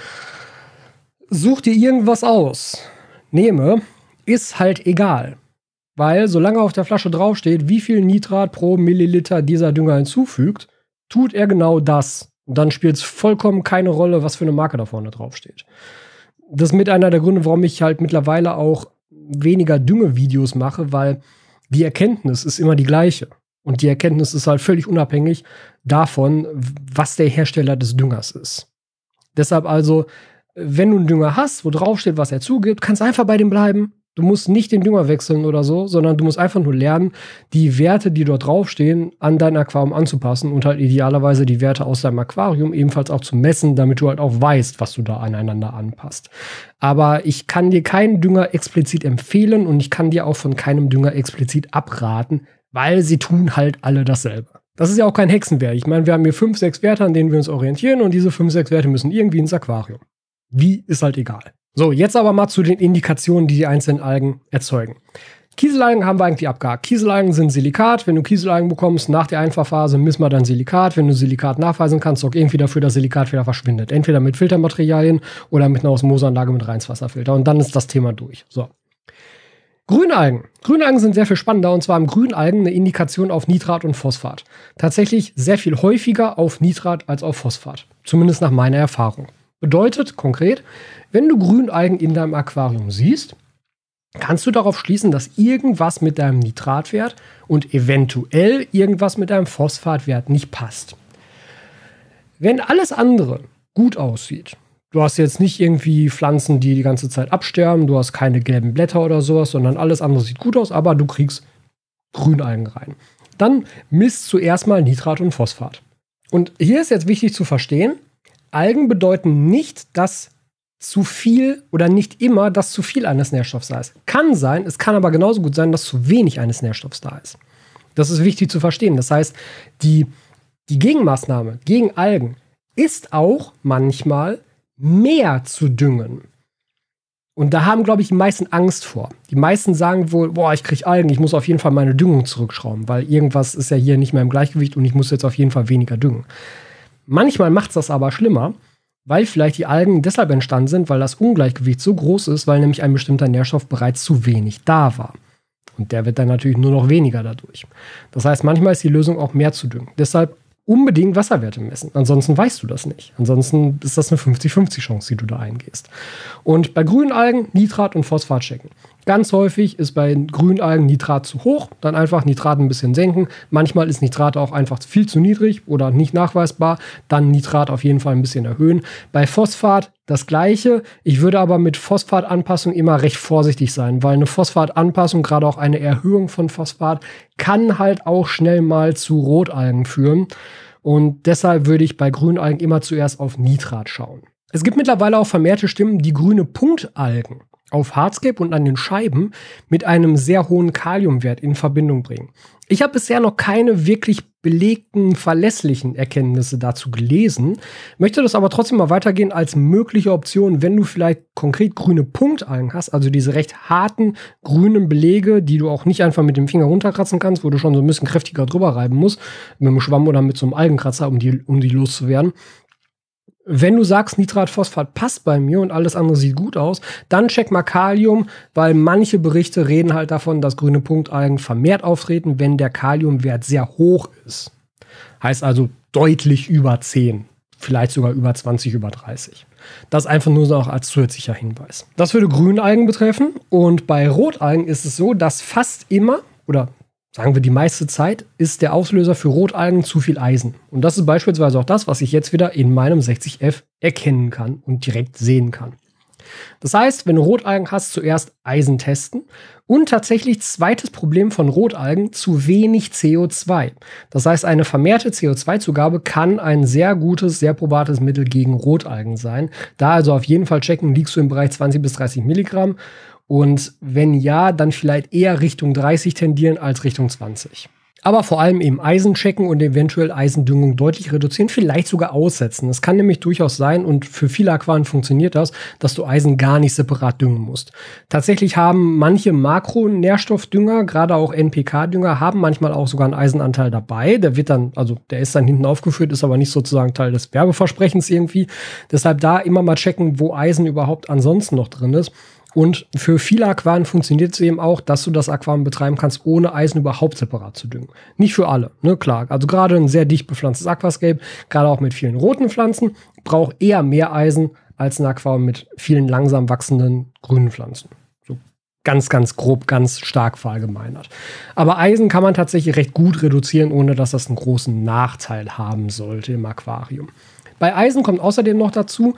such dir irgendwas aus, nehme, ist halt egal. Weil solange auf der Flasche draufsteht, wie viel Nitrat pro Milliliter dieser Dünger hinzufügt, tut er genau das. Und dann spielt es vollkommen keine Rolle, was für eine Marke da vorne draufsteht. Das ist mit einer der Gründe, warum ich halt mittlerweile auch weniger Düngevideos mache, weil die Erkenntnis ist immer die gleiche. Und die Erkenntnis ist halt völlig unabhängig davon, was der Hersteller des Düngers ist. Deshalb also, wenn du einen Dünger hast, wo drauf steht, was er zugibt, kannst einfach bei dem bleiben. Du musst nicht den Dünger wechseln oder so, sondern du musst einfach nur lernen, die Werte, die dort draufstehen, an dein Aquarium anzupassen und halt idealerweise die Werte aus deinem Aquarium ebenfalls auch zu messen, damit du halt auch weißt, was du da aneinander anpasst. Aber ich kann dir keinen Dünger explizit empfehlen und ich kann dir auch von keinem Dünger explizit abraten, weil sie tun halt alle dasselbe. Das ist ja auch kein Hexenwerk. Ich meine, wir haben hier fünf, sechs Werte, an denen wir uns orientieren und diese fünf, sechs Werte müssen irgendwie ins Aquarium. Wie ist halt egal. So, jetzt aber mal zu den Indikationen, die die einzelnen Algen erzeugen. Kieselalgen haben wir eigentlich abgehakt. Kieselalgen sind Silikat. Wenn du Kieselalgen bekommst nach der Einfahrphase, misst man dann Silikat. Wenn du Silikat nachweisen kannst, sorgt irgendwie dafür, dass Silikat wieder verschwindet. Entweder mit Filtermaterialien oder mit einer Osmoseanlage mit Reinswasserfilter. Und dann ist das Thema durch. So. Grünalgen. Grünalgen sind sehr viel spannender und zwar im Grünalgen eine Indikation auf Nitrat und Phosphat. Tatsächlich sehr viel häufiger auf Nitrat als auf Phosphat. Zumindest nach meiner Erfahrung. Bedeutet konkret, wenn du Grünalgen in deinem Aquarium siehst, kannst du darauf schließen, dass irgendwas mit deinem Nitratwert und eventuell irgendwas mit deinem Phosphatwert nicht passt. Wenn alles andere gut aussieht, du hast jetzt nicht irgendwie Pflanzen, die die ganze Zeit absterben, du hast keine gelben Blätter oder sowas, sondern alles andere sieht gut aus, aber du kriegst Grünalgen rein. Dann misst zuerst mal Nitrat und Phosphat. Und hier ist jetzt wichtig zu verstehen, Algen bedeuten nicht, dass zu viel oder nicht immer, dass zu viel eines Nährstoffs da ist. Kann sein, es kann aber genauso gut sein, dass zu wenig eines Nährstoffs da ist. Das ist wichtig zu verstehen. Das heißt, die, die Gegenmaßnahme gegen Algen ist auch manchmal mehr zu düngen. Und da haben, glaube ich, die meisten Angst vor. Die meisten sagen wohl, boah, ich kriege Algen, ich muss auf jeden Fall meine Düngung zurückschrauben, weil irgendwas ist ja hier nicht mehr im Gleichgewicht und ich muss jetzt auf jeden Fall weniger düngen. Manchmal macht es das aber schlimmer, weil vielleicht die Algen deshalb entstanden sind, weil das Ungleichgewicht so groß ist, weil nämlich ein bestimmter Nährstoff bereits zu wenig da war. Und der wird dann natürlich nur noch weniger dadurch. Das heißt, manchmal ist die Lösung auch mehr zu düngen. Deshalb unbedingt Wasserwerte messen. Ansonsten weißt du das nicht. Ansonsten ist das eine 50-50 Chance, die du da eingehst. Und bei grünen Algen Nitrat und Phosphat checken. Ganz häufig ist bei Grünalgen Nitrat zu hoch, dann einfach Nitrat ein bisschen senken. Manchmal ist Nitrat auch einfach viel zu niedrig oder nicht nachweisbar, dann Nitrat auf jeden Fall ein bisschen erhöhen. Bei Phosphat das gleiche. Ich würde aber mit Phosphatanpassung immer recht vorsichtig sein, weil eine Phosphatanpassung, gerade auch eine Erhöhung von Phosphat, kann halt auch schnell mal zu Rotalgen führen. Und deshalb würde ich bei Grünalgen immer zuerst auf Nitrat schauen. Es gibt mittlerweile auch vermehrte Stimmen, die grüne Punktalgen auf Hardscape und an den Scheiben mit einem sehr hohen Kaliumwert in Verbindung bringen. Ich habe bisher noch keine wirklich belegten, verlässlichen Erkenntnisse dazu gelesen, möchte das aber trotzdem mal weitergehen als mögliche Option, wenn du vielleicht konkret grüne Punktalgen hast, also diese recht harten grünen Belege, die du auch nicht einfach mit dem Finger runterkratzen kannst, wo du schon so ein bisschen kräftiger drüber reiben musst, mit einem Schwamm oder mit so einem Algenkratzer, um die, um die loszuwerden wenn du sagst, Nitratphosphat passt bei mir und alles andere sieht gut aus, dann check mal Kalium, weil manche Berichte reden halt davon, dass grüne Punktalgen vermehrt auftreten, wenn der Kaliumwert sehr hoch ist. Heißt also deutlich über 10, vielleicht sogar über 20, über 30. Das einfach nur so auch als zusätzlicher Hinweis. Das würde Grünalgen betreffen und bei Rotalgen ist es so, dass fast immer oder sagen wir die meiste Zeit, ist der Auslöser für Rotalgen zu viel Eisen. Und das ist beispielsweise auch das, was ich jetzt wieder in meinem 60F erkennen kann und direkt sehen kann. Das heißt, wenn du Rotalgen hast, zuerst Eisen testen und tatsächlich zweites Problem von Rotalgen, zu wenig CO2. Das heißt, eine vermehrte CO2-Zugabe kann ein sehr gutes, sehr probates Mittel gegen Rotalgen sein. Da also auf jeden Fall checken, liegst du im Bereich 20 bis 30 Milligramm und wenn ja, dann vielleicht eher Richtung 30 tendieren als Richtung 20. Aber vor allem eben Eisen checken und eventuell Eisendüngung deutlich reduzieren, vielleicht sogar aussetzen. Es kann nämlich durchaus sein, und für viele Aquarien funktioniert das, dass du Eisen gar nicht separat düngen musst. Tatsächlich haben manche Makronährstoffdünger, gerade auch NPK-Dünger, haben manchmal auch sogar einen Eisenanteil dabei. Der wird dann, also der ist dann hinten aufgeführt, ist aber nicht sozusagen Teil des Werbeversprechens irgendwie. Deshalb da immer mal checken, wo Eisen überhaupt ansonsten noch drin ist. Und für viele Aquarien funktioniert es eben auch, dass du das Aquarium betreiben kannst, ohne Eisen überhaupt separat zu düngen. Nicht für alle, ne, klar. Also gerade ein sehr dicht bepflanztes Aquascape, gerade auch mit vielen roten Pflanzen, braucht eher mehr Eisen als ein Aquarium mit vielen langsam wachsenden grünen Pflanzen. So ganz, ganz grob, ganz stark verallgemeinert. Aber Eisen kann man tatsächlich recht gut reduzieren, ohne dass das einen großen Nachteil haben sollte im Aquarium. Bei Eisen kommt außerdem noch dazu,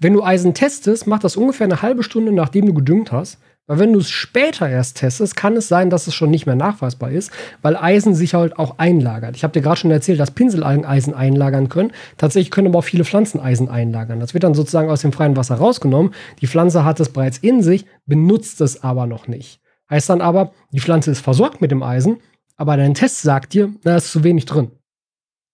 wenn du Eisen testest, mach das ungefähr eine halbe Stunde, nachdem du gedüngt hast. Weil wenn du es später erst testest, kann es sein, dass es schon nicht mehr nachweisbar ist, weil Eisen sich halt auch einlagert. Ich habe dir gerade schon erzählt, dass Pinselalgen Eisen einlagern können. Tatsächlich können aber auch viele Pflanzen Eisen einlagern. Das wird dann sozusagen aus dem freien Wasser rausgenommen. Die Pflanze hat es bereits in sich, benutzt es aber noch nicht. Heißt dann aber, die Pflanze ist versorgt mit dem Eisen, aber dein Test sagt dir, da ist zu wenig drin.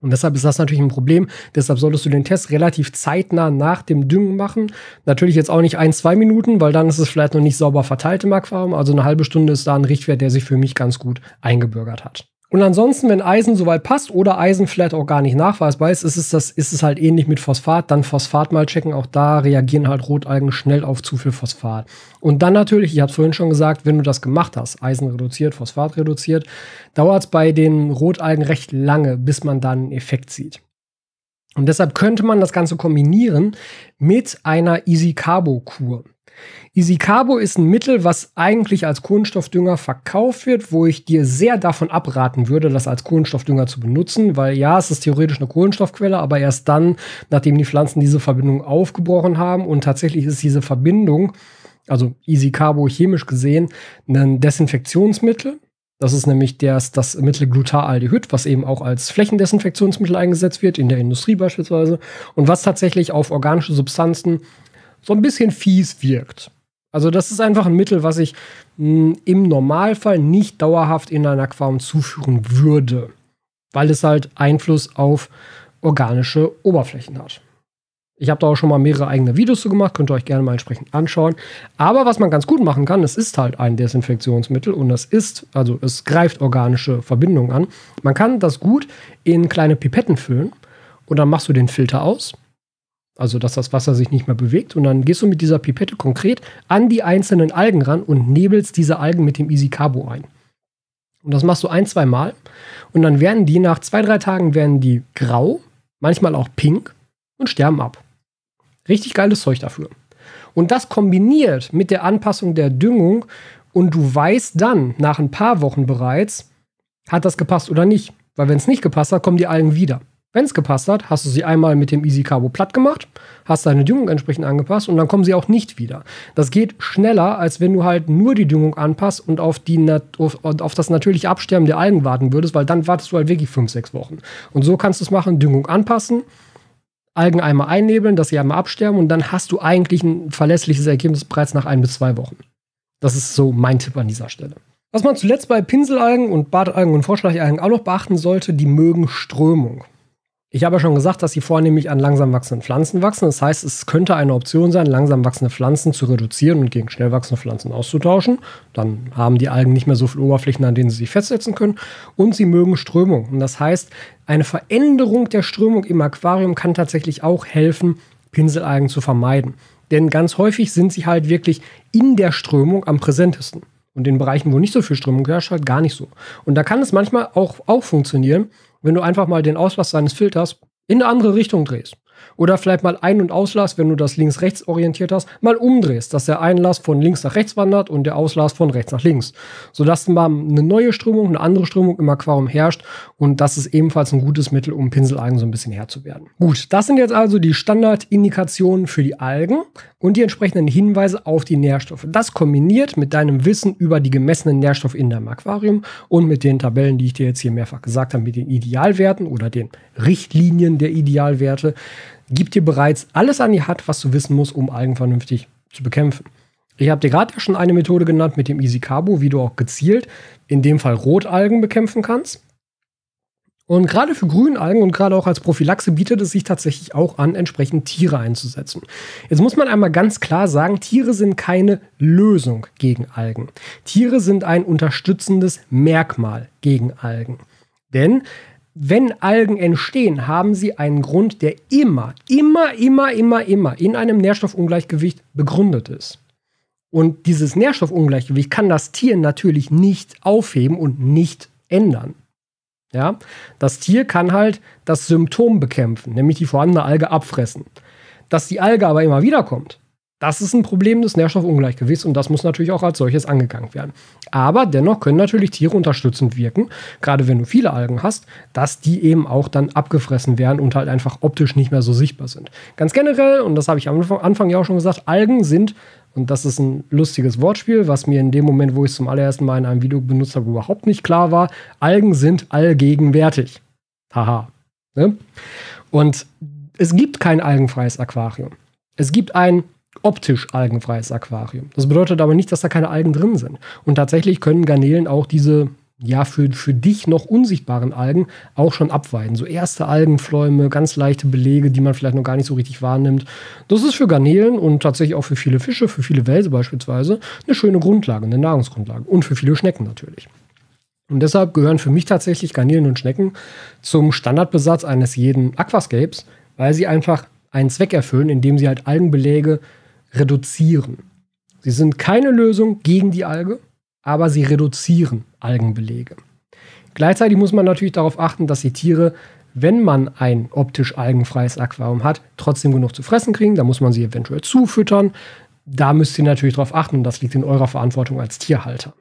Und deshalb ist das natürlich ein Problem. Deshalb solltest du den Test relativ zeitnah nach dem Düngen machen. Natürlich jetzt auch nicht ein, zwei Minuten, weil dann ist es vielleicht noch nicht sauber verteilt im Aquarium. Also eine halbe Stunde ist da ein Richtwert, der sich für mich ganz gut eingebürgert hat. Und ansonsten, wenn Eisen soweit passt oder Eisen vielleicht auch gar nicht nachweisbar ist, ist es, das, ist es halt ähnlich mit Phosphat. Dann Phosphat mal checken. Auch da reagieren halt Rotalgen schnell auf zu viel Phosphat. Und dann natürlich, ich habe es vorhin schon gesagt, wenn du das gemacht hast, Eisen reduziert, Phosphat reduziert, dauert es bei den Rotalgen recht lange, bis man dann einen Effekt sieht. Und deshalb könnte man das Ganze kombinieren mit einer Easy Carbo Kur. Isicabo ist ein Mittel, was eigentlich als Kohlenstoffdünger verkauft wird, wo ich dir sehr davon abraten würde, das als Kohlenstoffdünger zu benutzen, weil ja, es ist theoretisch eine Kohlenstoffquelle, aber erst dann, nachdem die Pflanzen diese Verbindung aufgebrochen haben und tatsächlich ist diese Verbindung, also Isicabo chemisch gesehen, ein Desinfektionsmittel. Das ist nämlich das, das Mittel Glutaaldehyд, was eben auch als Flächendesinfektionsmittel eingesetzt wird, in der Industrie beispielsweise, und was tatsächlich auf organische Substanzen so ein bisschen fies wirkt. Also das ist einfach ein Mittel, was ich mh, hm, im Normalfall nicht dauerhaft in ein Aquarium zuführen würde, weil es halt Einfluss auf organische Oberflächen hat. Ich habe da auch schon mal mehrere eigene Videos zu gemacht, könnt ihr euch gerne mal entsprechend anschauen. Aber was man ganz gut machen kann, es ist halt ein Desinfektionsmittel und es ist, also es greift organische Verbindungen an. Man kann das gut in kleine Pipetten füllen und dann machst du den Filter aus also, dass das Wasser sich nicht mehr bewegt. Und dann gehst du mit dieser Pipette konkret an die einzelnen Algen ran und nebelst diese Algen mit dem Easy Carbo ein. Und das machst du ein, zwei Mal. Und dann werden die nach zwei, drei Tagen werden die grau, manchmal auch pink und sterben ab. Richtig geiles Zeug dafür. Und das kombiniert mit der Anpassung der Düngung und du weißt dann nach ein paar Wochen bereits, hat das gepasst oder nicht. Weil wenn es nicht gepasst hat, kommen die Algen wieder. Wenn es gepasst hat, hast du sie einmal mit dem Easy Carbo platt gemacht, hast deine Düngung entsprechend angepasst und dann kommen sie auch nicht wieder. Das geht schneller, als wenn du halt nur die Düngung anpasst und auf, die, auf, auf das natürliche Absterben der Algen warten würdest, weil dann wartest du halt wirklich fünf, sechs Wochen. Und so kannst du es machen, Düngung anpassen, Algen einmal einnebeln, dass sie einmal absterben und dann hast du eigentlich ein verlässliches Ergebnis bereits nach ein bis zwei Wochen. Das ist so mein Tipp an dieser Stelle. Was man zuletzt bei Pinselalgen und Badalgen und Vorschlagjalgen auch noch beachten sollte, die mögen Strömung. Ich habe ja schon gesagt, dass sie vornehmlich an langsam wachsenden Pflanzen wachsen. Das heißt, es könnte eine Option sein, langsam wachsende Pflanzen zu reduzieren und gegen schnell wachsende Pflanzen auszutauschen. Dann haben die Algen nicht mehr so viele Oberflächen, an denen sie sich festsetzen können. Und sie mögen Strömung. Und das heißt, eine Veränderung der Strömung im Aquarium kann tatsächlich auch helfen, Pinselalgen zu vermeiden. Denn ganz häufig sind sie halt wirklich in der Strömung am präsentesten. Und in Bereichen, wo nicht so viel Strömung herrscht, halt gar nicht so. Und da kann es manchmal auch, auch funktionieren, wenn du einfach mal den Auslass deines Filters in eine andere Richtung drehst. Oder vielleicht mal Ein- und Auslass, wenn du das links-rechts orientiert hast, mal umdrehst, dass der Einlass von links nach rechts wandert und der Auslass von rechts nach links. Sodass mal eine neue Strömung, eine andere Strömung im Aquarium herrscht und das ist ebenfalls ein gutes Mittel, um Pinselalgen so ein bisschen Herr zu werden. Gut, das sind jetzt also die Standardindikationen für die Algen und die entsprechenden Hinweise auf die Nährstoffe. Das kombiniert mit deinem Wissen über die gemessenen Nährstoffe in deinem Aquarium und mit den Tabellen, die ich dir jetzt hier mehrfach gesagt habe, mit den Idealwerten oder den Richtlinien der Idealwerte, gibt dir bereits alles an die Hand, was du wissen musst, um Algen vernünftig zu bekämpfen. Ich habe dir gerade ja schon eine Methode genannt mit dem Easy Carbo, wie du auch gezielt, in dem Fall Rotalgen bekämpfen kannst. Und gerade für Grünalgen und gerade auch als Prophylaxe bietet es sich tatsächlich auch an, entsprechend Tiere einzusetzen. Jetzt muss man einmal ganz klar sagen, Tiere sind keine Lösung gegen Algen. Tiere sind ein unterstützendes Merkmal gegen Algen. Denn wenn Algen entstehen, haben sie einen Grund, der immer, immer, immer, immer, immer in einem Nährstoffungleichgewicht begründet ist. Und dieses Nährstoffungleichgewicht kann das Tier natürlich nicht aufheben und nicht ändern. Ja, das Tier kann halt das Symptom bekämpfen, nämlich die vorhandene Alge abfressen. Dass die Alge aber immer wieder kommt, das ist ein Problem des Nährstoffungleichgewichts und das muss natürlich auch als solches angegangen werden. Aber dennoch können natürlich Tiere unterstützend wirken, gerade wenn du viele Algen hast, dass die eben auch dann abgefressen werden und halt einfach optisch nicht mehr so sichtbar sind. Ganz generell, und das habe ich am Anfang ja auch schon gesagt, Algen sind und das ist ein lustiges Wortspiel, was mir in dem Moment, wo ich es zum allerersten Mal in einem Video benutzt habe, überhaupt nicht klar war. Algen sind allgegenwärtig. Haha. Ne? Und es gibt kein algenfreies Aquarium. Es gibt ein optisch algenfreies Aquarium. Das bedeutet aber nicht, dass da keine Algen drin sind. Und tatsächlich können Garnelen auch diese ja, für, für dich noch unsichtbaren Algen auch schon abweiden. So erste Algenfläume, ganz leichte Belege, die man vielleicht noch gar nicht so richtig wahrnimmt. Das ist für Garnelen und tatsächlich auch für viele Fische, für viele Wälse beispielsweise, eine schöne Grundlage, eine Nahrungsgrundlage. Und für viele Schnecken natürlich. Und deshalb gehören für mich tatsächlich Garnelen und Schnecken zum Standardbesatz eines jeden Aquascapes, weil sie einfach einen Zweck erfüllen, indem sie halt Algenbeläge reduzieren. Sie sind keine Lösung gegen die Alge, aber sie reduzieren Algenbelege. Gleichzeitig muss man natürlich darauf achten, dass die Tiere, wenn man ein optisch algenfreies Aquarium hat, trotzdem genug zu fressen kriegen. Da muss man sie eventuell zufüttern. Da müsst ihr natürlich darauf achten. Das liegt in eurer Verantwortung als Tierhalter.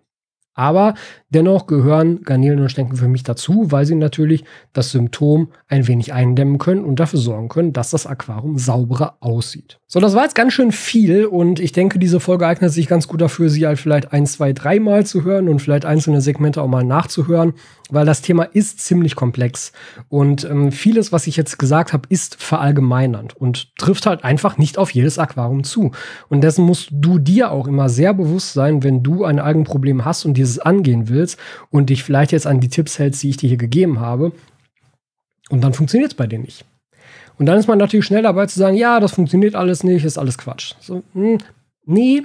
Aber dennoch gehören Garnelen und Schnecken für mich dazu, weil sie natürlich das Symptom ein wenig eindämmen können und dafür sorgen können, dass das Aquarium sauberer aussieht. So, das war jetzt ganz schön viel und ich denke, diese Folge eignet sich ganz gut dafür, sie halt vielleicht ein, zwei, dreimal zu hören und vielleicht einzelne Segmente auch mal nachzuhören, weil das Thema ist ziemlich komplex und ähm, vieles, was ich jetzt gesagt habe, ist verallgemeinernd und trifft halt einfach nicht auf jedes Aquarium zu. Und dessen musst du dir auch immer sehr bewusst sein, wenn du ein Algenproblem hast und dieses angehen willst und dich vielleicht jetzt an die Tipps hältst, die ich dir hier gegeben habe. Und dann funktioniert es bei dir nicht. Und dann ist man natürlich schnell dabei zu sagen, ja, das funktioniert alles nicht, ist alles Quatsch. So, mh, hm, nee,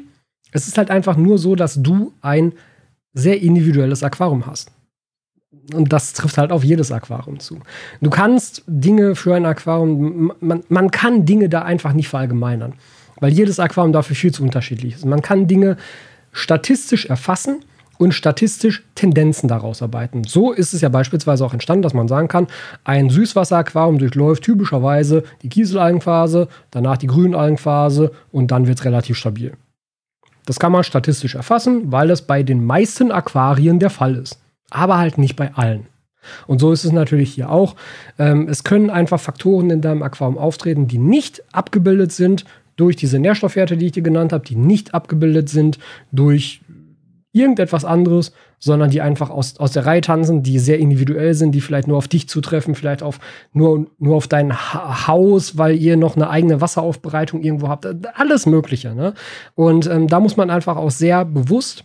es ist halt einfach nur so, dass du ein sehr individuelles Aquarium hast. Und das trifft halt auf jedes Aquarium zu. Du kannst Dinge für ein Aquarium, man, man kann Dinge da einfach nicht verallgemeinern, weil jedes Aquarium dafür viel zu unterschiedlich ist. Man kann Dinge statistisch erfassen und statistisch Tendenzen daraus arbeiten. So ist es ja beispielsweise auch entstanden, dass man sagen kann, ein Süßwasseraquarium durchläuft typischerweise die Kieselalgenphase, danach die Grünalgenphase und dann wird es relativ stabil. Das kann man statistisch erfassen, weil es bei den meisten Aquarien der Fall ist. Aber halt nicht bei allen. Und so ist es natürlich hier auch. Ähm, es können einfach Faktoren in deinem Aquarium auftreten, die nicht abgebildet sind durch diese Nährstoffwerte, die ich dir genannt habe, die nicht abgebildet sind durch irgendetwas anderes, sondern die einfach aus, aus der Reihe tanzen, die sehr individuell sind, die vielleicht nur auf dich zutreffen, vielleicht auf nur, nur auf dein ha Haus, weil ihr noch eine eigene Wasseraufbereitung irgendwo habt. Alles Mögliche. Ne? Und ähm, da muss man einfach auch sehr bewusst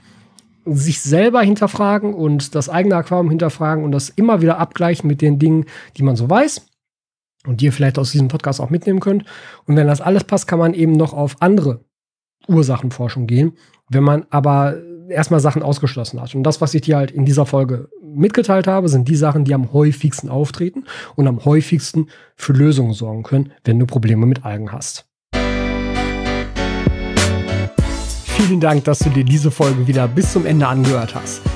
sich selber hinterfragen und das eigene Aquarium hinterfragen und das immer wieder abgleichen mit den Dingen, die man so weiß und die ihr vielleicht aus diesem Podcast auch mitnehmen könnt. Und wenn das alles passt, kann man eben noch auf andere Ursachenforschung gehen. Wenn man aber erstmal Sachen ausgeschlossen hat. Und das, was ich dir halt in dieser Folge mitgeteilt habe, sind die Sachen, die am häufigsten auftreten und am häufigsten für Lösungen sorgen können, wenn du Probleme mit Algen hast. Vielen Dank, dass du dir diese Folge wieder bis zum Ende angehört hast.